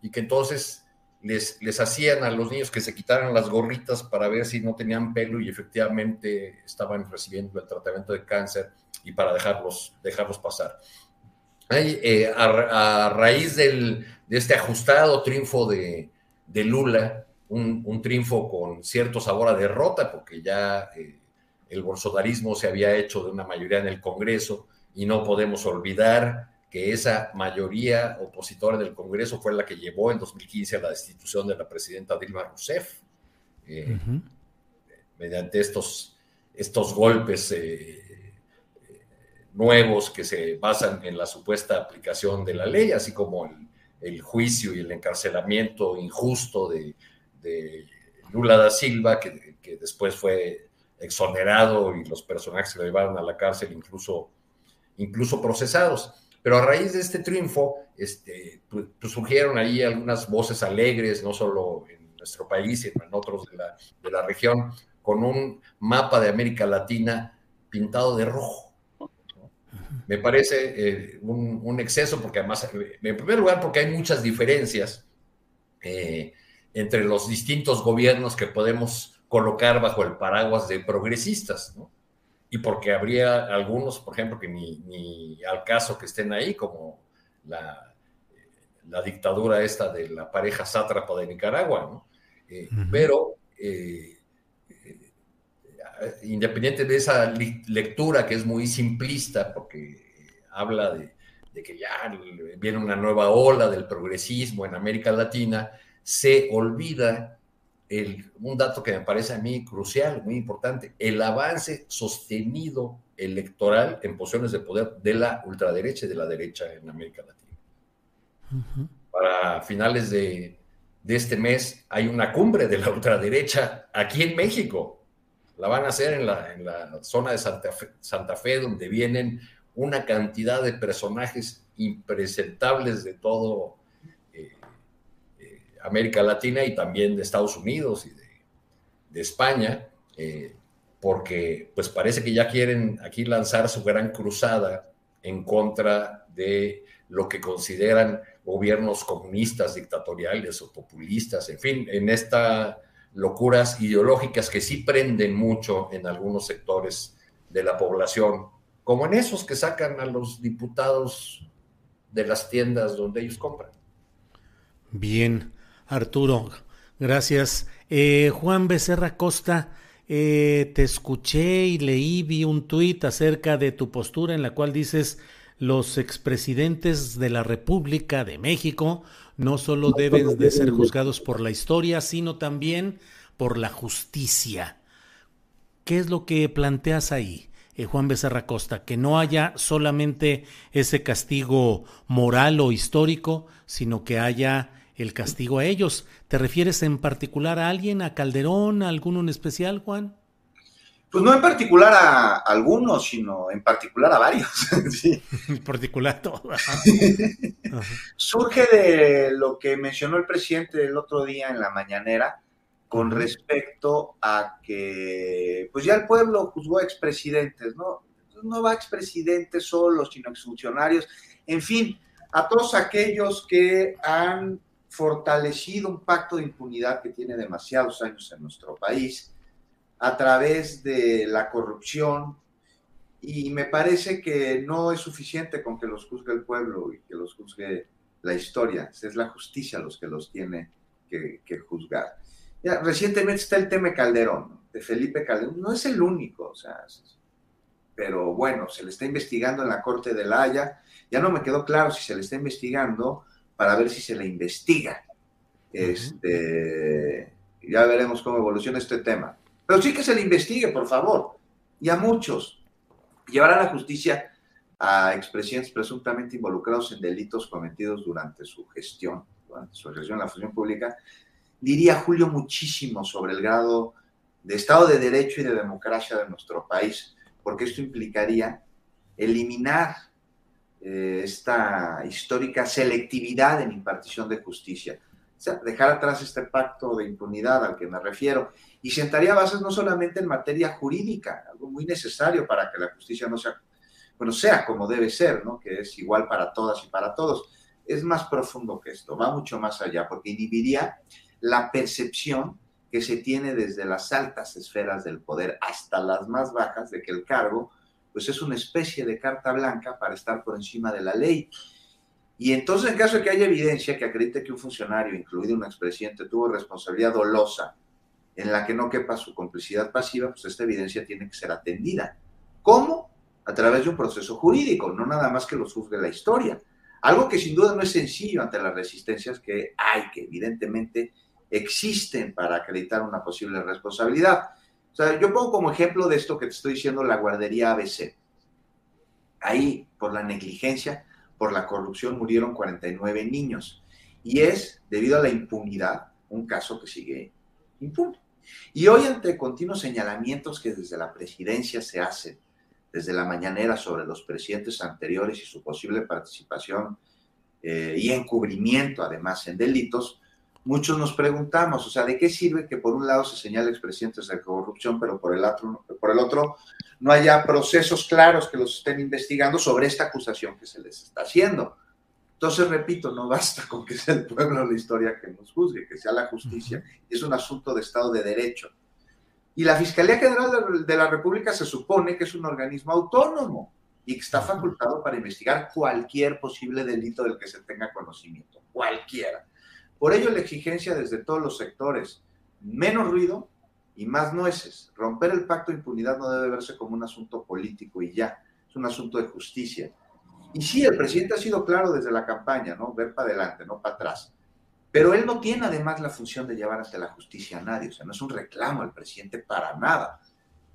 y que entonces les, les hacían a los niños que se quitaran las gorritas para ver si no tenían pelo y efectivamente estaban recibiendo el tratamiento de cáncer y para dejarlos, dejarlos pasar. Eh, a, raíz de este ajustado triunfo de, de Lula, un, un, triunfo con cierto sabor a derrota, porque ya eh, el bolsonarismo se había hecho de una mayoría en el Congreso y no podemos olvidar que esa mayoría opositora del Congreso fue la que llevó en 2015 a la destitución de la presidenta Dilma Rousseff, eh, mediante estos, estos golpes eh, nuevos que se basan en la supuesta aplicación de la ley, así como el, juicio y el encarcelamiento injusto de, Lula da Silva, que, que, después fue exonerado y los personajes que lo llevaron a la cárcel incluso, incluso procesados. Pero a raíz de este triunfo, este, surgieron ahí algunas voces alegres, no solo en nuestro país, sino en otros de la, de la región, con un mapa de América Latina pintado de rojo. Me parece eh, un, exceso, porque además, en primer lugar, porque hay muchas diferencias eh, entre los distintos gobiernos que podemos colocar bajo el paraguas de progresistas, ¿no? y porque habría algunos, por ejemplo, que ni, al caso que estén ahí, como la, la, dictadura esta de la pareja sátrapa de Nicaragua, ¿no? Eh, pero eh, eh, independiente de esa lectura que es muy simplista, porque habla de, de, que ya viene una nueva ola del progresismo en América Latina, se olvida un dato que me parece a mí crucial, muy importante, el avance sostenido electoral en posiciones de poder de la ultraderecha y de la derecha en América Latina. Para finales de, este mes hay una cumbre de la ultraderecha aquí en México. La van a hacer en la, zona de Santa Fe, Santa Fe, donde vienen una cantidad de personajes impresentables de todo América Latina y también de Estados Unidos y de, España, eh, porque pues parece que ya quieren aquí lanzar su gran cruzada en contra de lo que consideran gobiernos comunistas, dictatoriales o populistas, en fin, en estas locuras ideológicas que sí prenden mucho en algunos sectores de la población, como en esos que sacan a los diputados de las tiendas donde ellos compran. Bien, Arturo, gracias. Eh, Juan Becerra Costa, eh, te escuché y leí, vi un tuit acerca de tu postura en la cual dices los expresidentes de la República de México no solo deben de ser juzgados por la historia, sino también por la justicia. ¿Qué es lo que planteas ahí? Eh, Juan Becerra Costa, que no haya solamente ese castigo moral o histórico, sino que haya el castigo a ellos. ¿Te refieres en particular a alguien, a Calderón, a alguno en especial, Juan? Pues no en particular a algunos, sino en particular a varios. sí. En particular todo. Surge de lo que mencionó el presidente el otro día en la mañanera con respecto a que, pues ya el pueblo juzgó a expresidentes, ¿no? No va a expresidentes solo, sino exfuncionarios, en fin, a todos aquellos que han fortalecido un pacto de impunidad que tiene demasiados años en nuestro país a través de la corrupción. Y me parece que no es suficiente con que los juzgue el pueblo y que los juzgue la historia, es la justicia los que los tiene que, juzgar. Ya, recientemente está el tema Calderón, de Felipe Calderón, no es el único, o sea, pero bueno, se le está investigando en la Corte de la Haya, ya no me quedó claro si se le está investigando para ver si se le investiga. Este, ya veremos cómo evoluciona este tema. Pero sí que se le investigue, por favor. Y a muchos. Llevar a la justicia a expresidentes presuntamente involucrados en delitos cometidos durante su gestión, durante su gestión en la función pública, diría Julio muchísimo sobre el grado de Estado de Derecho y de democracia de nuestro país, porque esto implicaría eliminar eh, esta histórica selectividad en impartición de justicia. O sea, dejar atrás este pacto de impunidad al que me refiero y sentaría bases no solamente en materia jurídica, algo muy necesario para que la justicia no sea, bueno, sea como debe ser, ¿no? Que es igual para todas y para todos. Es más profundo que esto, va mucho más allá, porque inhibiría la percepción que se tiene desde las altas esferas del poder hasta las más bajas de que el cargo pues es una especie de carta blanca para estar por encima de la ley. Y entonces, en caso de que haya evidencia que acredite que un funcionario, incluido un expresidente, tuvo responsabilidad dolosa en la que no quepa su complicidad pasiva, pues esta evidencia tiene que ser atendida. ¿Cómo? A través de un proceso jurídico, no nada más que lo juzgue la historia. Algo que sin duda no es sencillo ante las resistencias que hay, que evidentemente existen para acreditar una posible responsabilidad. O sea, yo pongo como ejemplo de esto que te estoy diciendo la guardería ABC. Ahí, por la negligencia, por la corrupción, murieron 49 niños. Y es, debido a la impunidad, un caso que sigue impune. Y hoy, ante continuos señalamientos que desde la presidencia se hacen, desde la mañanera sobre los presidentes anteriores y su posible participación eh, y encubrimiento, además, en delitos, muchos nos preguntamos, o sea, ¿de qué sirve que por un lado se señale expresidentes de corrupción, pero por el otro, por el otro no haya procesos claros que los estén investigando sobre esta acusación que se les está haciendo? Entonces, repito, no basta con que sea el pueblo la historia que nos juzgue, que sea la justicia, es un asunto de Estado de Derecho. Y la Fiscalía General de la República se supone que es un organismo autónomo y que está facultado para investigar cualquier posible delito del que se tenga conocimiento, cualquiera. Por ello, la exigencia desde todos los sectores, menos ruido y más nueces. Romper el pacto de impunidad no debe verse como un asunto político y ya, es un asunto de justicia. Y sí, el presidente ha sido claro desde la campaña, ¿no? Ver para adelante, no para atrás. Pero él no tiene además la función de llevar ante la justicia a nadie, o sea, no es un reclamo al presidente para nada.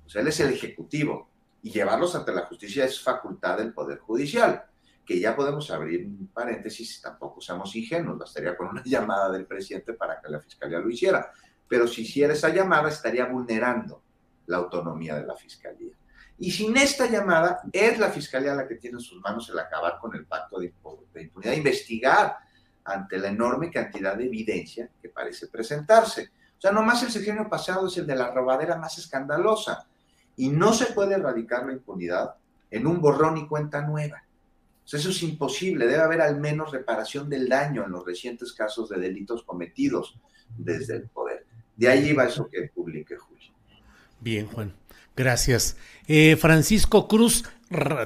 O sea, él es el ejecutivo y llevarlos ante la justicia es facultad del Poder Judicial que ya podemos abrir un paréntesis, tampoco seamos ingenuos, bastaría con una llamada del presidente para que la fiscalía lo hiciera. Pero si hiciera esa llamada, estaría vulnerando la autonomía de la fiscalía. Y sin esta llamada, es la fiscalía la que tiene en sus manos el acabar con el pacto de, impunidad, investigar ante la enorme cantidad de evidencia que parece presentarse. O sea, nomás el sexenio pasado es el de la robadera más escandalosa. Y no se puede erradicar la impunidad en un borrón y cuenta nueva eso es imposible. Debe haber al menos reparación del daño en los recientes casos de delitos cometidos desde el poder. De ahí va eso que publique Julio. Bien, Juan. Gracias. Eh, Francisco Cruz,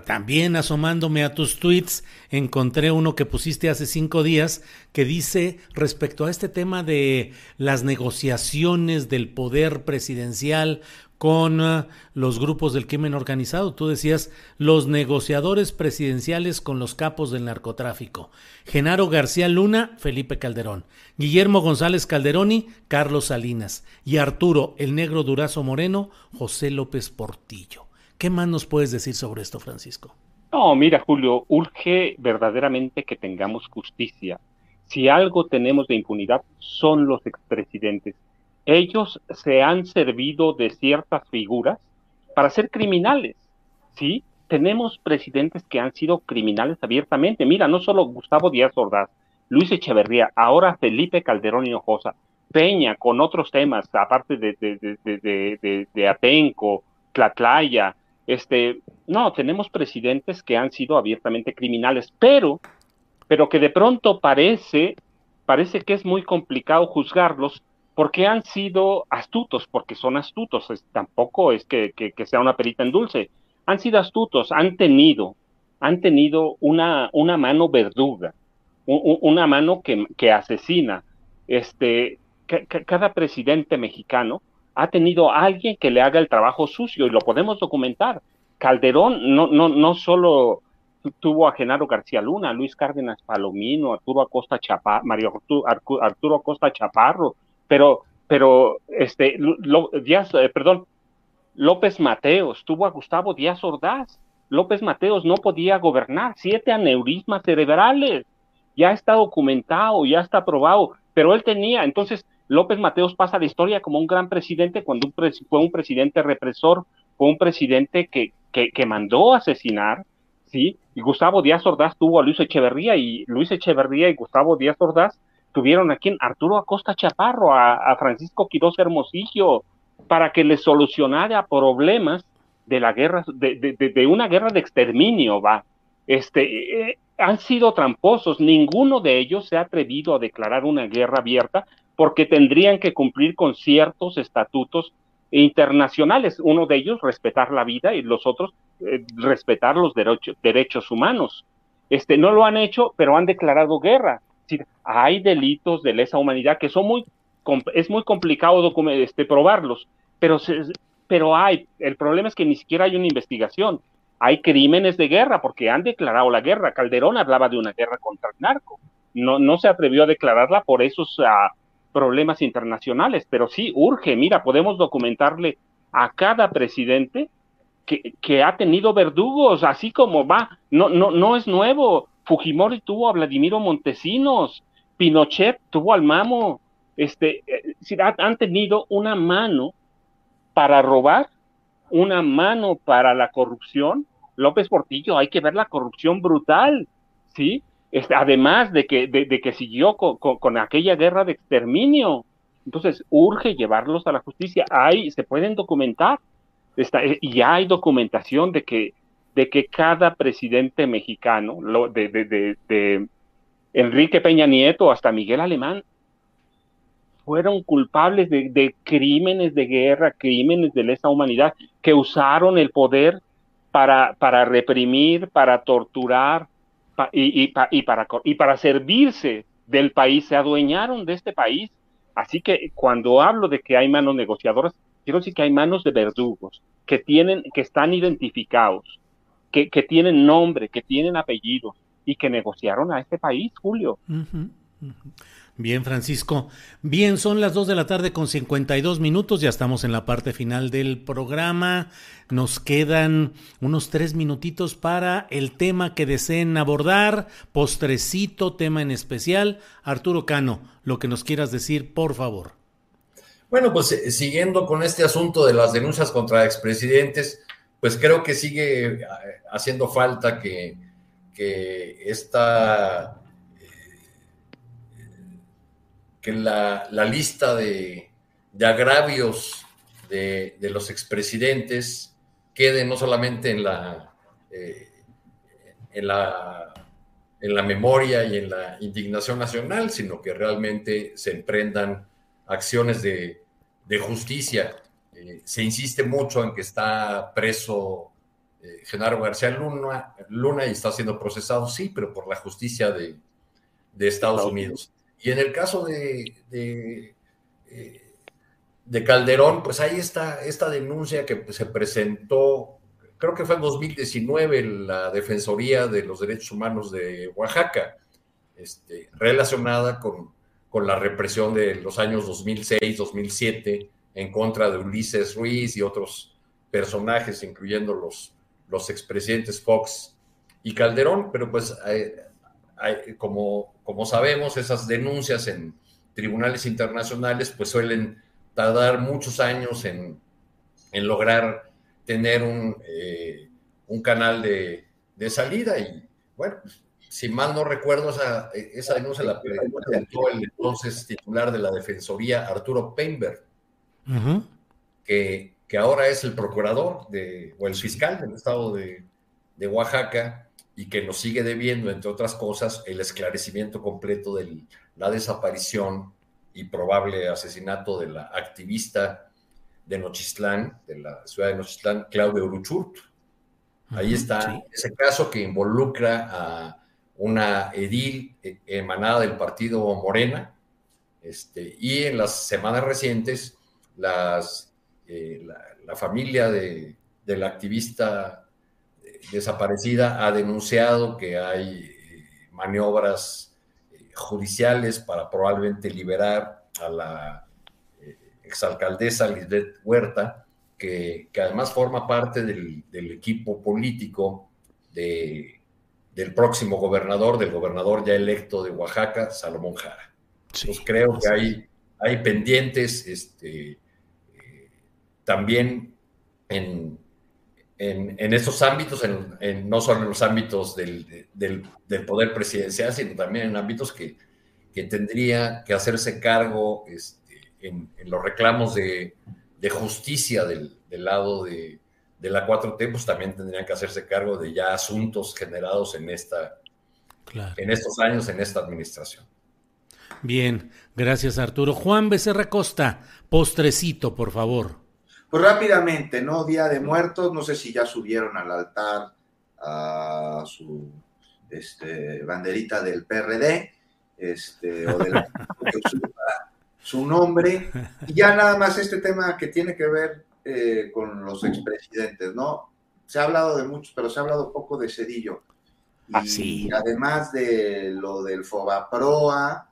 También asomándome a tus tweets, encontré uno que pusiste hace cinco días que dice respecto a este tema de las negociaciones del poder presidencial con uh, los grupos del crimen organizado. Tú decías los negociadores presidenciales con los capos del narcotráfico. Genaro García Luna, Felipe Calderón. Guillermo González Calderoni, Carlos Salinas. Y Arturo, el negro Durazo Moreno, José López Portillo. ¿Qué más nos puedes decir sobre esto, Francisco? No, mira, Julio, urge verdaderamente que tengamos justicia. Si algo tenemos de impunidad, son los expresidentes ellos se han servido de ciertas figuras para ser criminales, ¿sí? Tenemos presidentes que han sido criminales abiertamente. Mira, no solo Gustavo Díaz Ordaz, Luis Echeverría, ahora Felipe Calderón Hinojosa, Peña con otros temas, aparte de, de, de, Atenco, Tlatlaya, este, no, tenemos presidentes que han sido abiertamente criminales, pero, pero que de pronto parece, parece que es muy complicado juzgarlos porque han sido astutos, porque son astutos, tampoco es que, sea una perita en dulce, han sido astutos, han tenido, han tenido una, una mano verduga, una mano que, que asesina. Este, cada presidente mexicano ha tenido alguien que le haga el trabajo sucio y lo podemos documentar. Calderón no, no, no solo tuvo a Genaro García Luna, Luis Cárdenas Palomino, Arturo Acosta Chaparro, Mario Arturo Acosta Chaparro, pero, pero, este, Díaz, eh, perdón, López Mateos, tuvo a Gustavo Díaz Ordaz. López Mateos no podía gobernar, siete aneurismas cerebrales. Ya está documentado, ya está probado, pero él tenía, entonces López Mateos pasa a la historia como un gran presidente cuando fue un presidente represor, fue un presidente que, que, mandó asesinar, ¿sí? Y Gustavo Díaz Ordaz tuvo a Luis Echeverría y Luis Echeverría y Gustavo Díaz Ordaz tuvieron en Arturo Acosta Chaparro, a, Francisco Quiroz Hermosillo, para que le solucionara problemas de la guerra, de, una guerra de exterminio, va. Este, eh, han sido tramposos, ninguno de ellos se ha atrevido a declarar una guerra abierta porque tendrían que cumplir con ciertos estatutos internacionales, uno de ellos respetar la vida y los otros eh, respetar los derechos, humanos. Este, no lo han hecho, pero han declarado guerra hay delitos de lesa humanidad que son muy, es muy complicado este, probarlos, pero, pero hay, el problema es que ni siquiera hay una investigación. Hay crímenes de guerra porque han declarado la guerra. Calderón hablaba de una guerra contra el narco. No, no se atrevió a declararla por esos problemas internacionales, pero sí urge. Mira, podemos documentarle a cada presidente que, ha tenido verdugos, así como va, no, no, no es nuevo. Fujimori tuvo a Vladimiro Montesinos, Pinochet tuvo al Mamo, este, eh, han tenido una mano para robar, una mano para la corrupción. López Portillo, hay que ver la corrupción brutal, ¿sí? Además de que, de, que siguió con, aquella guerra de exterminio. Entonces, urge llevarlos a la justicia. Hay, se pueden documentar. Está, eh, y hay documentación de que de que cada presidente mexicano, de, de, Enrique Peña Nieto hasta Miguel Alemán, fueron culpables de, crímenes de guerra, crímenes de lesa humanidad, que usaron el poder para, para reprimir, para torturar y, y, para, y para servirse del país, se adueñaron de este país. Así que cuando hablo de que hay manos negociadoras, quiero decir que hay manos de verdugos, que tienen, que están identificados, que, tienen nombre, que tienen apellido y que negociaron a este país, Julio. Bien, Francisco. Bien, son las 2 de la tarde con 52 minutos, ya estamos en la parte final del programa. Nos quedan unos tres minutitos para el tema que deseen abordar, postrecito, tema en especial. Arturo Cano, lo que nos quieras decir, por favor. Bueno, pues eh, siguiendo con este asunto de las denuncias contra expresidentes, pues creo que sigue eh, haciendo falta que, esta, que la, lista de, agravios de, los expresidentes quede no solamente en la, eh, en la en la memoria y en la indignación nacional, sino que realmente se emprendan acciones de justicia eh, se insiste mucho en que está preso eh, Genaro García Luna, Luna y está siendo procesado, sí, pero por la justicia de, Estados Unidos. Y en el caso de, de, eh, de, Calderón, pues ahí está esta denuncia que se presentó, creo que fue en 2019, en la Defensoría de los Derechos Humanos de Oaxaca, este, relacionada con, con la represión de los años 2006, 2007 en contra de Ulises Ruiz y otros personajes, incluyendo los, los expresidentes Fox y Calderón, pero pues como, como sabemos, esas denuncias en tribunales internacionales pues suelen tardar muchos años en, lograr tener un, eh, un canal de, salida y bueno, pues, si mal no recuerdo, esa, esa denuncia la presentó el entonces titular de la Defensoría, Arturo Peinberg, que, que, ahora es el procurador de, o el fiscal del estado de, de, Oaxaca y que nos sigue debiendo, entre otras cosas, el esclarecimiento completo de la desaparición y probable asesinato de la activista de Nochistlán, de la ciudad de Nochistlán, Claudia Uruchurt. Ahí está ese caso que involucra a una edil eh, emanada del partido Morena, este, y en las semanas recientes las, eh, la, familia de, la activista desaparecida ha denunciado que hay eh, maniobras judiciales para probablemente liberar a la exalcaldesa Lisbeth Huerta, que, además forma parte del, equipo político de, del próximo gobernador, del gobernador ya electo de Oaxaca, Salomón Jara. pues creo que hay, hay pendientes este, también en, en, estos ámbitos, en, no solo en los ámbitos del, del, poder presidencial, sino también en ámbitos que, que tendría que hacerse cargo este, en, los reclamos de, de justicia del, del lado de, la 4T, pues también tendrían que hacerse cargo de ya asuntos generados en, esta, en estos años, en esta administración. Bien, gracias Arturo. Juan Becerra Costa, postrecito, por favor. Pues rápidamente, ¿no? Día de Muertos, no sé si ya subieron al altar a su este, banderita del PRD, este, o de su nombre, y ya nada más este tema que tiene que ver eh, con los expresidentes, ¿no? Se ha hablado de muchos, pero se ha hablado poco de Cedillo. Y ah, además de lo del Fobaproa,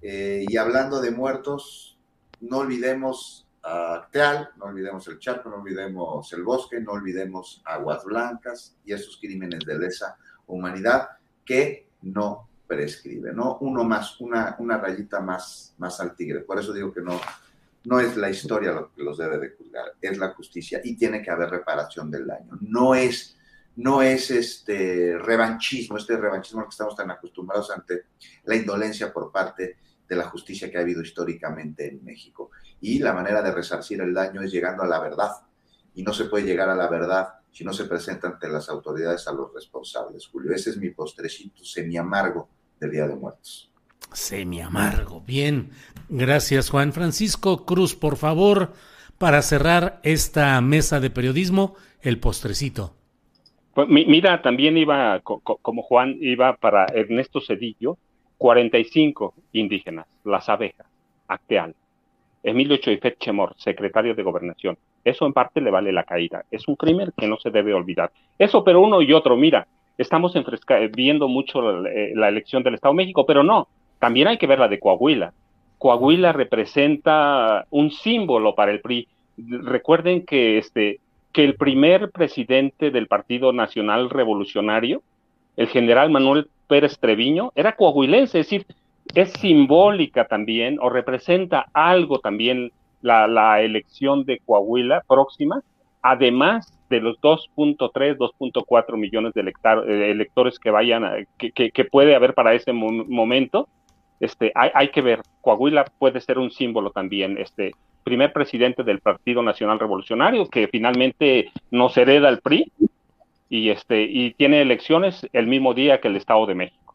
eh, y hablando de muertos, no olvidemos Acteal, no olvidemos el Chaco, no olvidemos el bosque, no olvidemos Aguas Blancas y esos crímenes de lesa humanidad que no prescribe, ¿no? Uno más, una, una rayita más, más al tigre. Por eso digo que no, no es la historia lo que los debe de juzgar, es la justicia y tiene que haber reparación del daño. No es, no es este revanchismo, este revanchismo al que estamos tan acostumbrados ante la indolencia por parte de la justicia que ha habido históricamente en México y la manera de resarcir el daño es llegando a la verdad. Y no se puede llegar a la verdad si no se presenta ante las autoridades a los responsables, Julio. Ese es mi postrecito semi amargo del Día de Muertos. Semi amargo, bien. Gracias, Juan Francisco Cruz. Por favor, para cerrar esta mesa de periodismo, el postrecito. Pues, mira, también iba, como Juan, iba para Ernesto Cedillo, 45 indígenas, las abejas, Acteal. Emilio Choifet Chemor, secretario de Gobernación. Eso en parte le vale la caída. Es un crimen que no se debe olvidar. Eso, pero uno y otro, mira, estamos viendo mucho la, elección del Estado de México, pero no, también hay que ver la de Coahuila. Coahuila representa un símbolo para el PRI. Recuerden que, este, que el primer presidente del Partido Nacional Revolucionario, el general Manuel Pérez Treviño, era coahuilense, es decir, es simbólica también o representa algo también la, elección de Coahuila próxima, además de los 2.3, 2.4 millones de eh, electores que vayan, que, puede haber para ese momento, este, hay, que ver, Coahuila puede ser un símbolo también, este primer presidente del Partido Nacional Revolucionario, que finalmente nos hereda el PRI y, este, y tiene elecciones el mismo día que el Estado de México.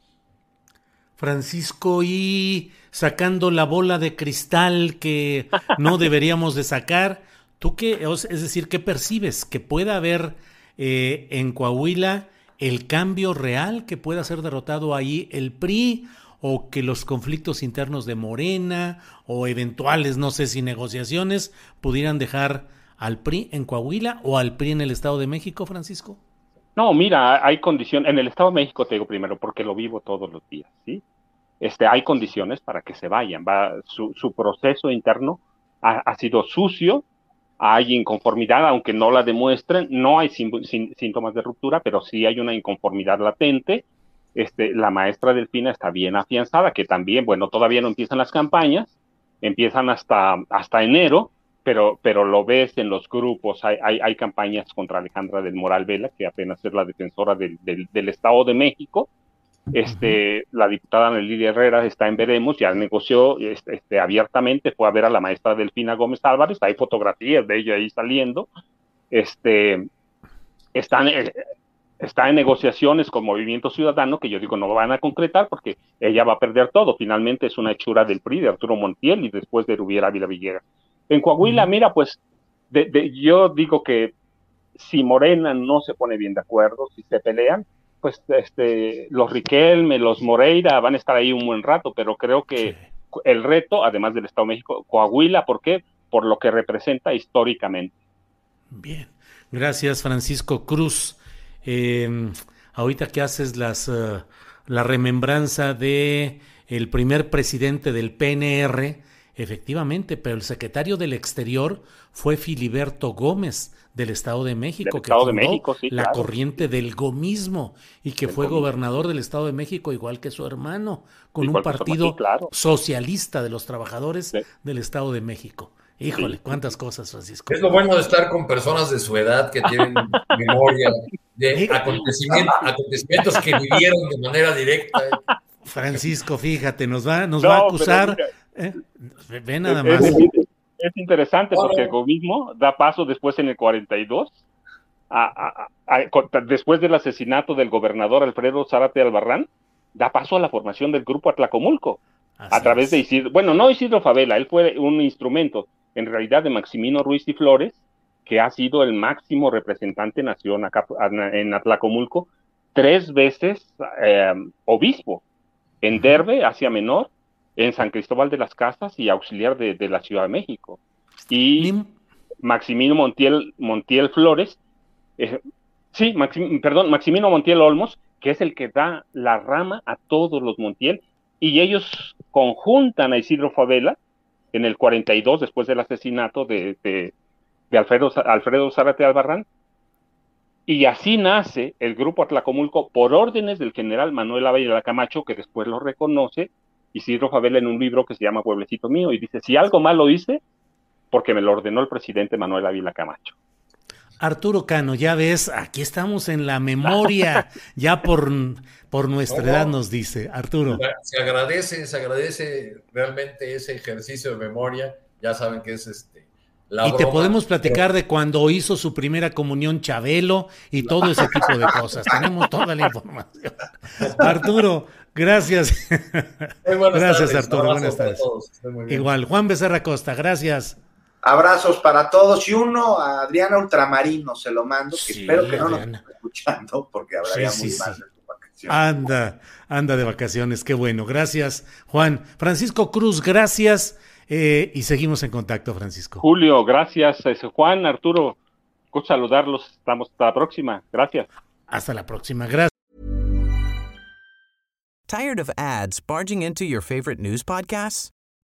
Francisco, y sacando la bola de cristal que no deberíamos de sacar, ¿tú qué, es decir, qué percibes? ¿Que pueda haber eh, en Coahuila el cambio real que pueda ser derrotado ahí el PRI o que los conflictos internos de Morena o eventuales, no sé si negociaciones, pudieran dejar al PRI en Coahuila o al PRI en el Estado de México, Francisco? No, mira, hay condiciones, en el Estado de México te digo primero, porque lo vivo todos los días, ¿sí? Este, hay condiciones para que se vayan, va, su, su proceso interno ha, sido sucio, hay inconformidad, aunque no la demuestren, no hay síntomas de ruptura, pero sí hay una inconformidad latente, este, la maestra Delfina está bien afianzada, que también, bueno, todavía no empiezan las campañas, empiezan hasta enero, pero, pero lo ves en los grupos, hay, hay, hay campañas contra Alejandra del Moral Vela, que apenas es la defensora del, del, del Estado de México, este, la diputada Nelly Herrera está en Veremos, ya negoció este, este, abiertamente, fue a ver a la maestra Delfina Gómez Álvarez, hay fotografías de ella ahí saliendo, este, están, eh, está en negociaciones con Movimiento Ciudadano, que yo digo no van a concretar porque ella va a perder todo, finalmente es una hechura del PRI, de Arturo Montiel y después de Rubiera Ávila Villegas. En Coahuila, mira, pues de, de, yo digo que si Morena no se pone bien de acuerdo, si se pelean, pues este, los Riquelme, los Moreira van a estar ahí un buen rato, pero creo que sí. el reto, además del Estado de México, Coahuila, ¿por qué? Por lo que representa históricamente. Bien, gracias Francisco Cruz. Eh, ahorita que haces las, uh, la remembranza de el primer presidente del PNR, efectivamente, pero el secretario del Exterior fue Filiberto Gómez del Estado de México, del que Estado fundó de México, sí, la claro. corriente del gomismo y que Del fue gomismo. gobernador del Estado de México igual que su hermano, con Igual un partido claro. socialista de los trabajadores Sí. del Estado de México. Híjole, Sí. cuántas cosas, Francisco. Es lo bueno de estar con personas de su edad que tienen memoria de acontecimientos, acontecimientos que vivieron de manera directa. Francisco, fíjate, nos va, nos No, va a pero acusar. ¿Eh? Ve- Ve nada es, más. es- es interesante Ahora- porque el gomismo da paso después en el 42, a, a- a- con- después del asesinato del gobernador Alfredo Zárate Albarrán, da paso a la formación del grupo Atlacomulco. Así a través es. de Isidro, bueno, no Isidro Favela, él fue un instrumento, en realidad de Maximino Ruiz y Flores, que ha sido el máximo representante nación acá en Atlacomulco, tres veces eh, obispo, en Derbe, Asia Menor, en San Cristóbal de las Casas y auxiliar de, de la Ciudad de México. Y Maximino Montiel, Montiel Flores, eh, sí, Maxim- perdón, Maximino Montiel Olmos, que es el que da la rama a todos los Montiel, y ellos conjuntan a Isidro Favela en el 42, después del asesinato de, de, de Alfredo, Alfredo Zárate Albarrán, y así nace el grupo Atlacomulco por órdenes del general Manuel Ávila Camacho, que después lo reconoce Isidro Favela en un libro que se llama Pueblecito Mío, y dice, si algo malo hice, porque me lo ordenó el presidente Manuel Ávila Camacho. Arturo Cano, ya ves, aquí estamos en la memoria, ya por, por nuestra No, edad no. nos dice. Arturo, Se agradece, se agradece realmente ese ejercicio de memoria. Ya saben que es este. La y te podemos platicar de cuando hizo su primera comunión Chabelo y todo ese tipo de cosas. Tenemos toda la información. Arturo, gracias. Muy buenas Gracias, tardes. Arturo. Buenas tardes. todos. Estén muy bien. Igual, Juan Becerra Costa, gracias. Abrazos para todos y uno a Adriana Ultramarino se lo mando, que Sí, espero que no Adriana. nos esté escuchando porque hablaría Sí, muy sí, mal sí. de tu vacación. Anda, anda de vacaciones, qué bueno. Gracias, Juan. Francisco Cruz, gracias. Eh, y seguimos en contacto, Francisco. Julio, gracias. Es Juan, Arturo, gusto saludarlos. Estamos hasta la próxima. Gracias. Hasta la próxima. Gracias. Tired of ads barging into your favorite news podcasts?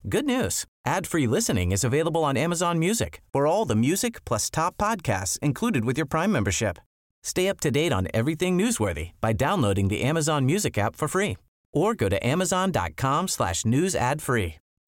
Good news. Ad-free listening is available on Amazon Music for all the music plus top podcasts included with your Prime membership. Stay up to date on everything newsworthy by downloading the Amazon Music app for free or go to amazon.com slash news ad free.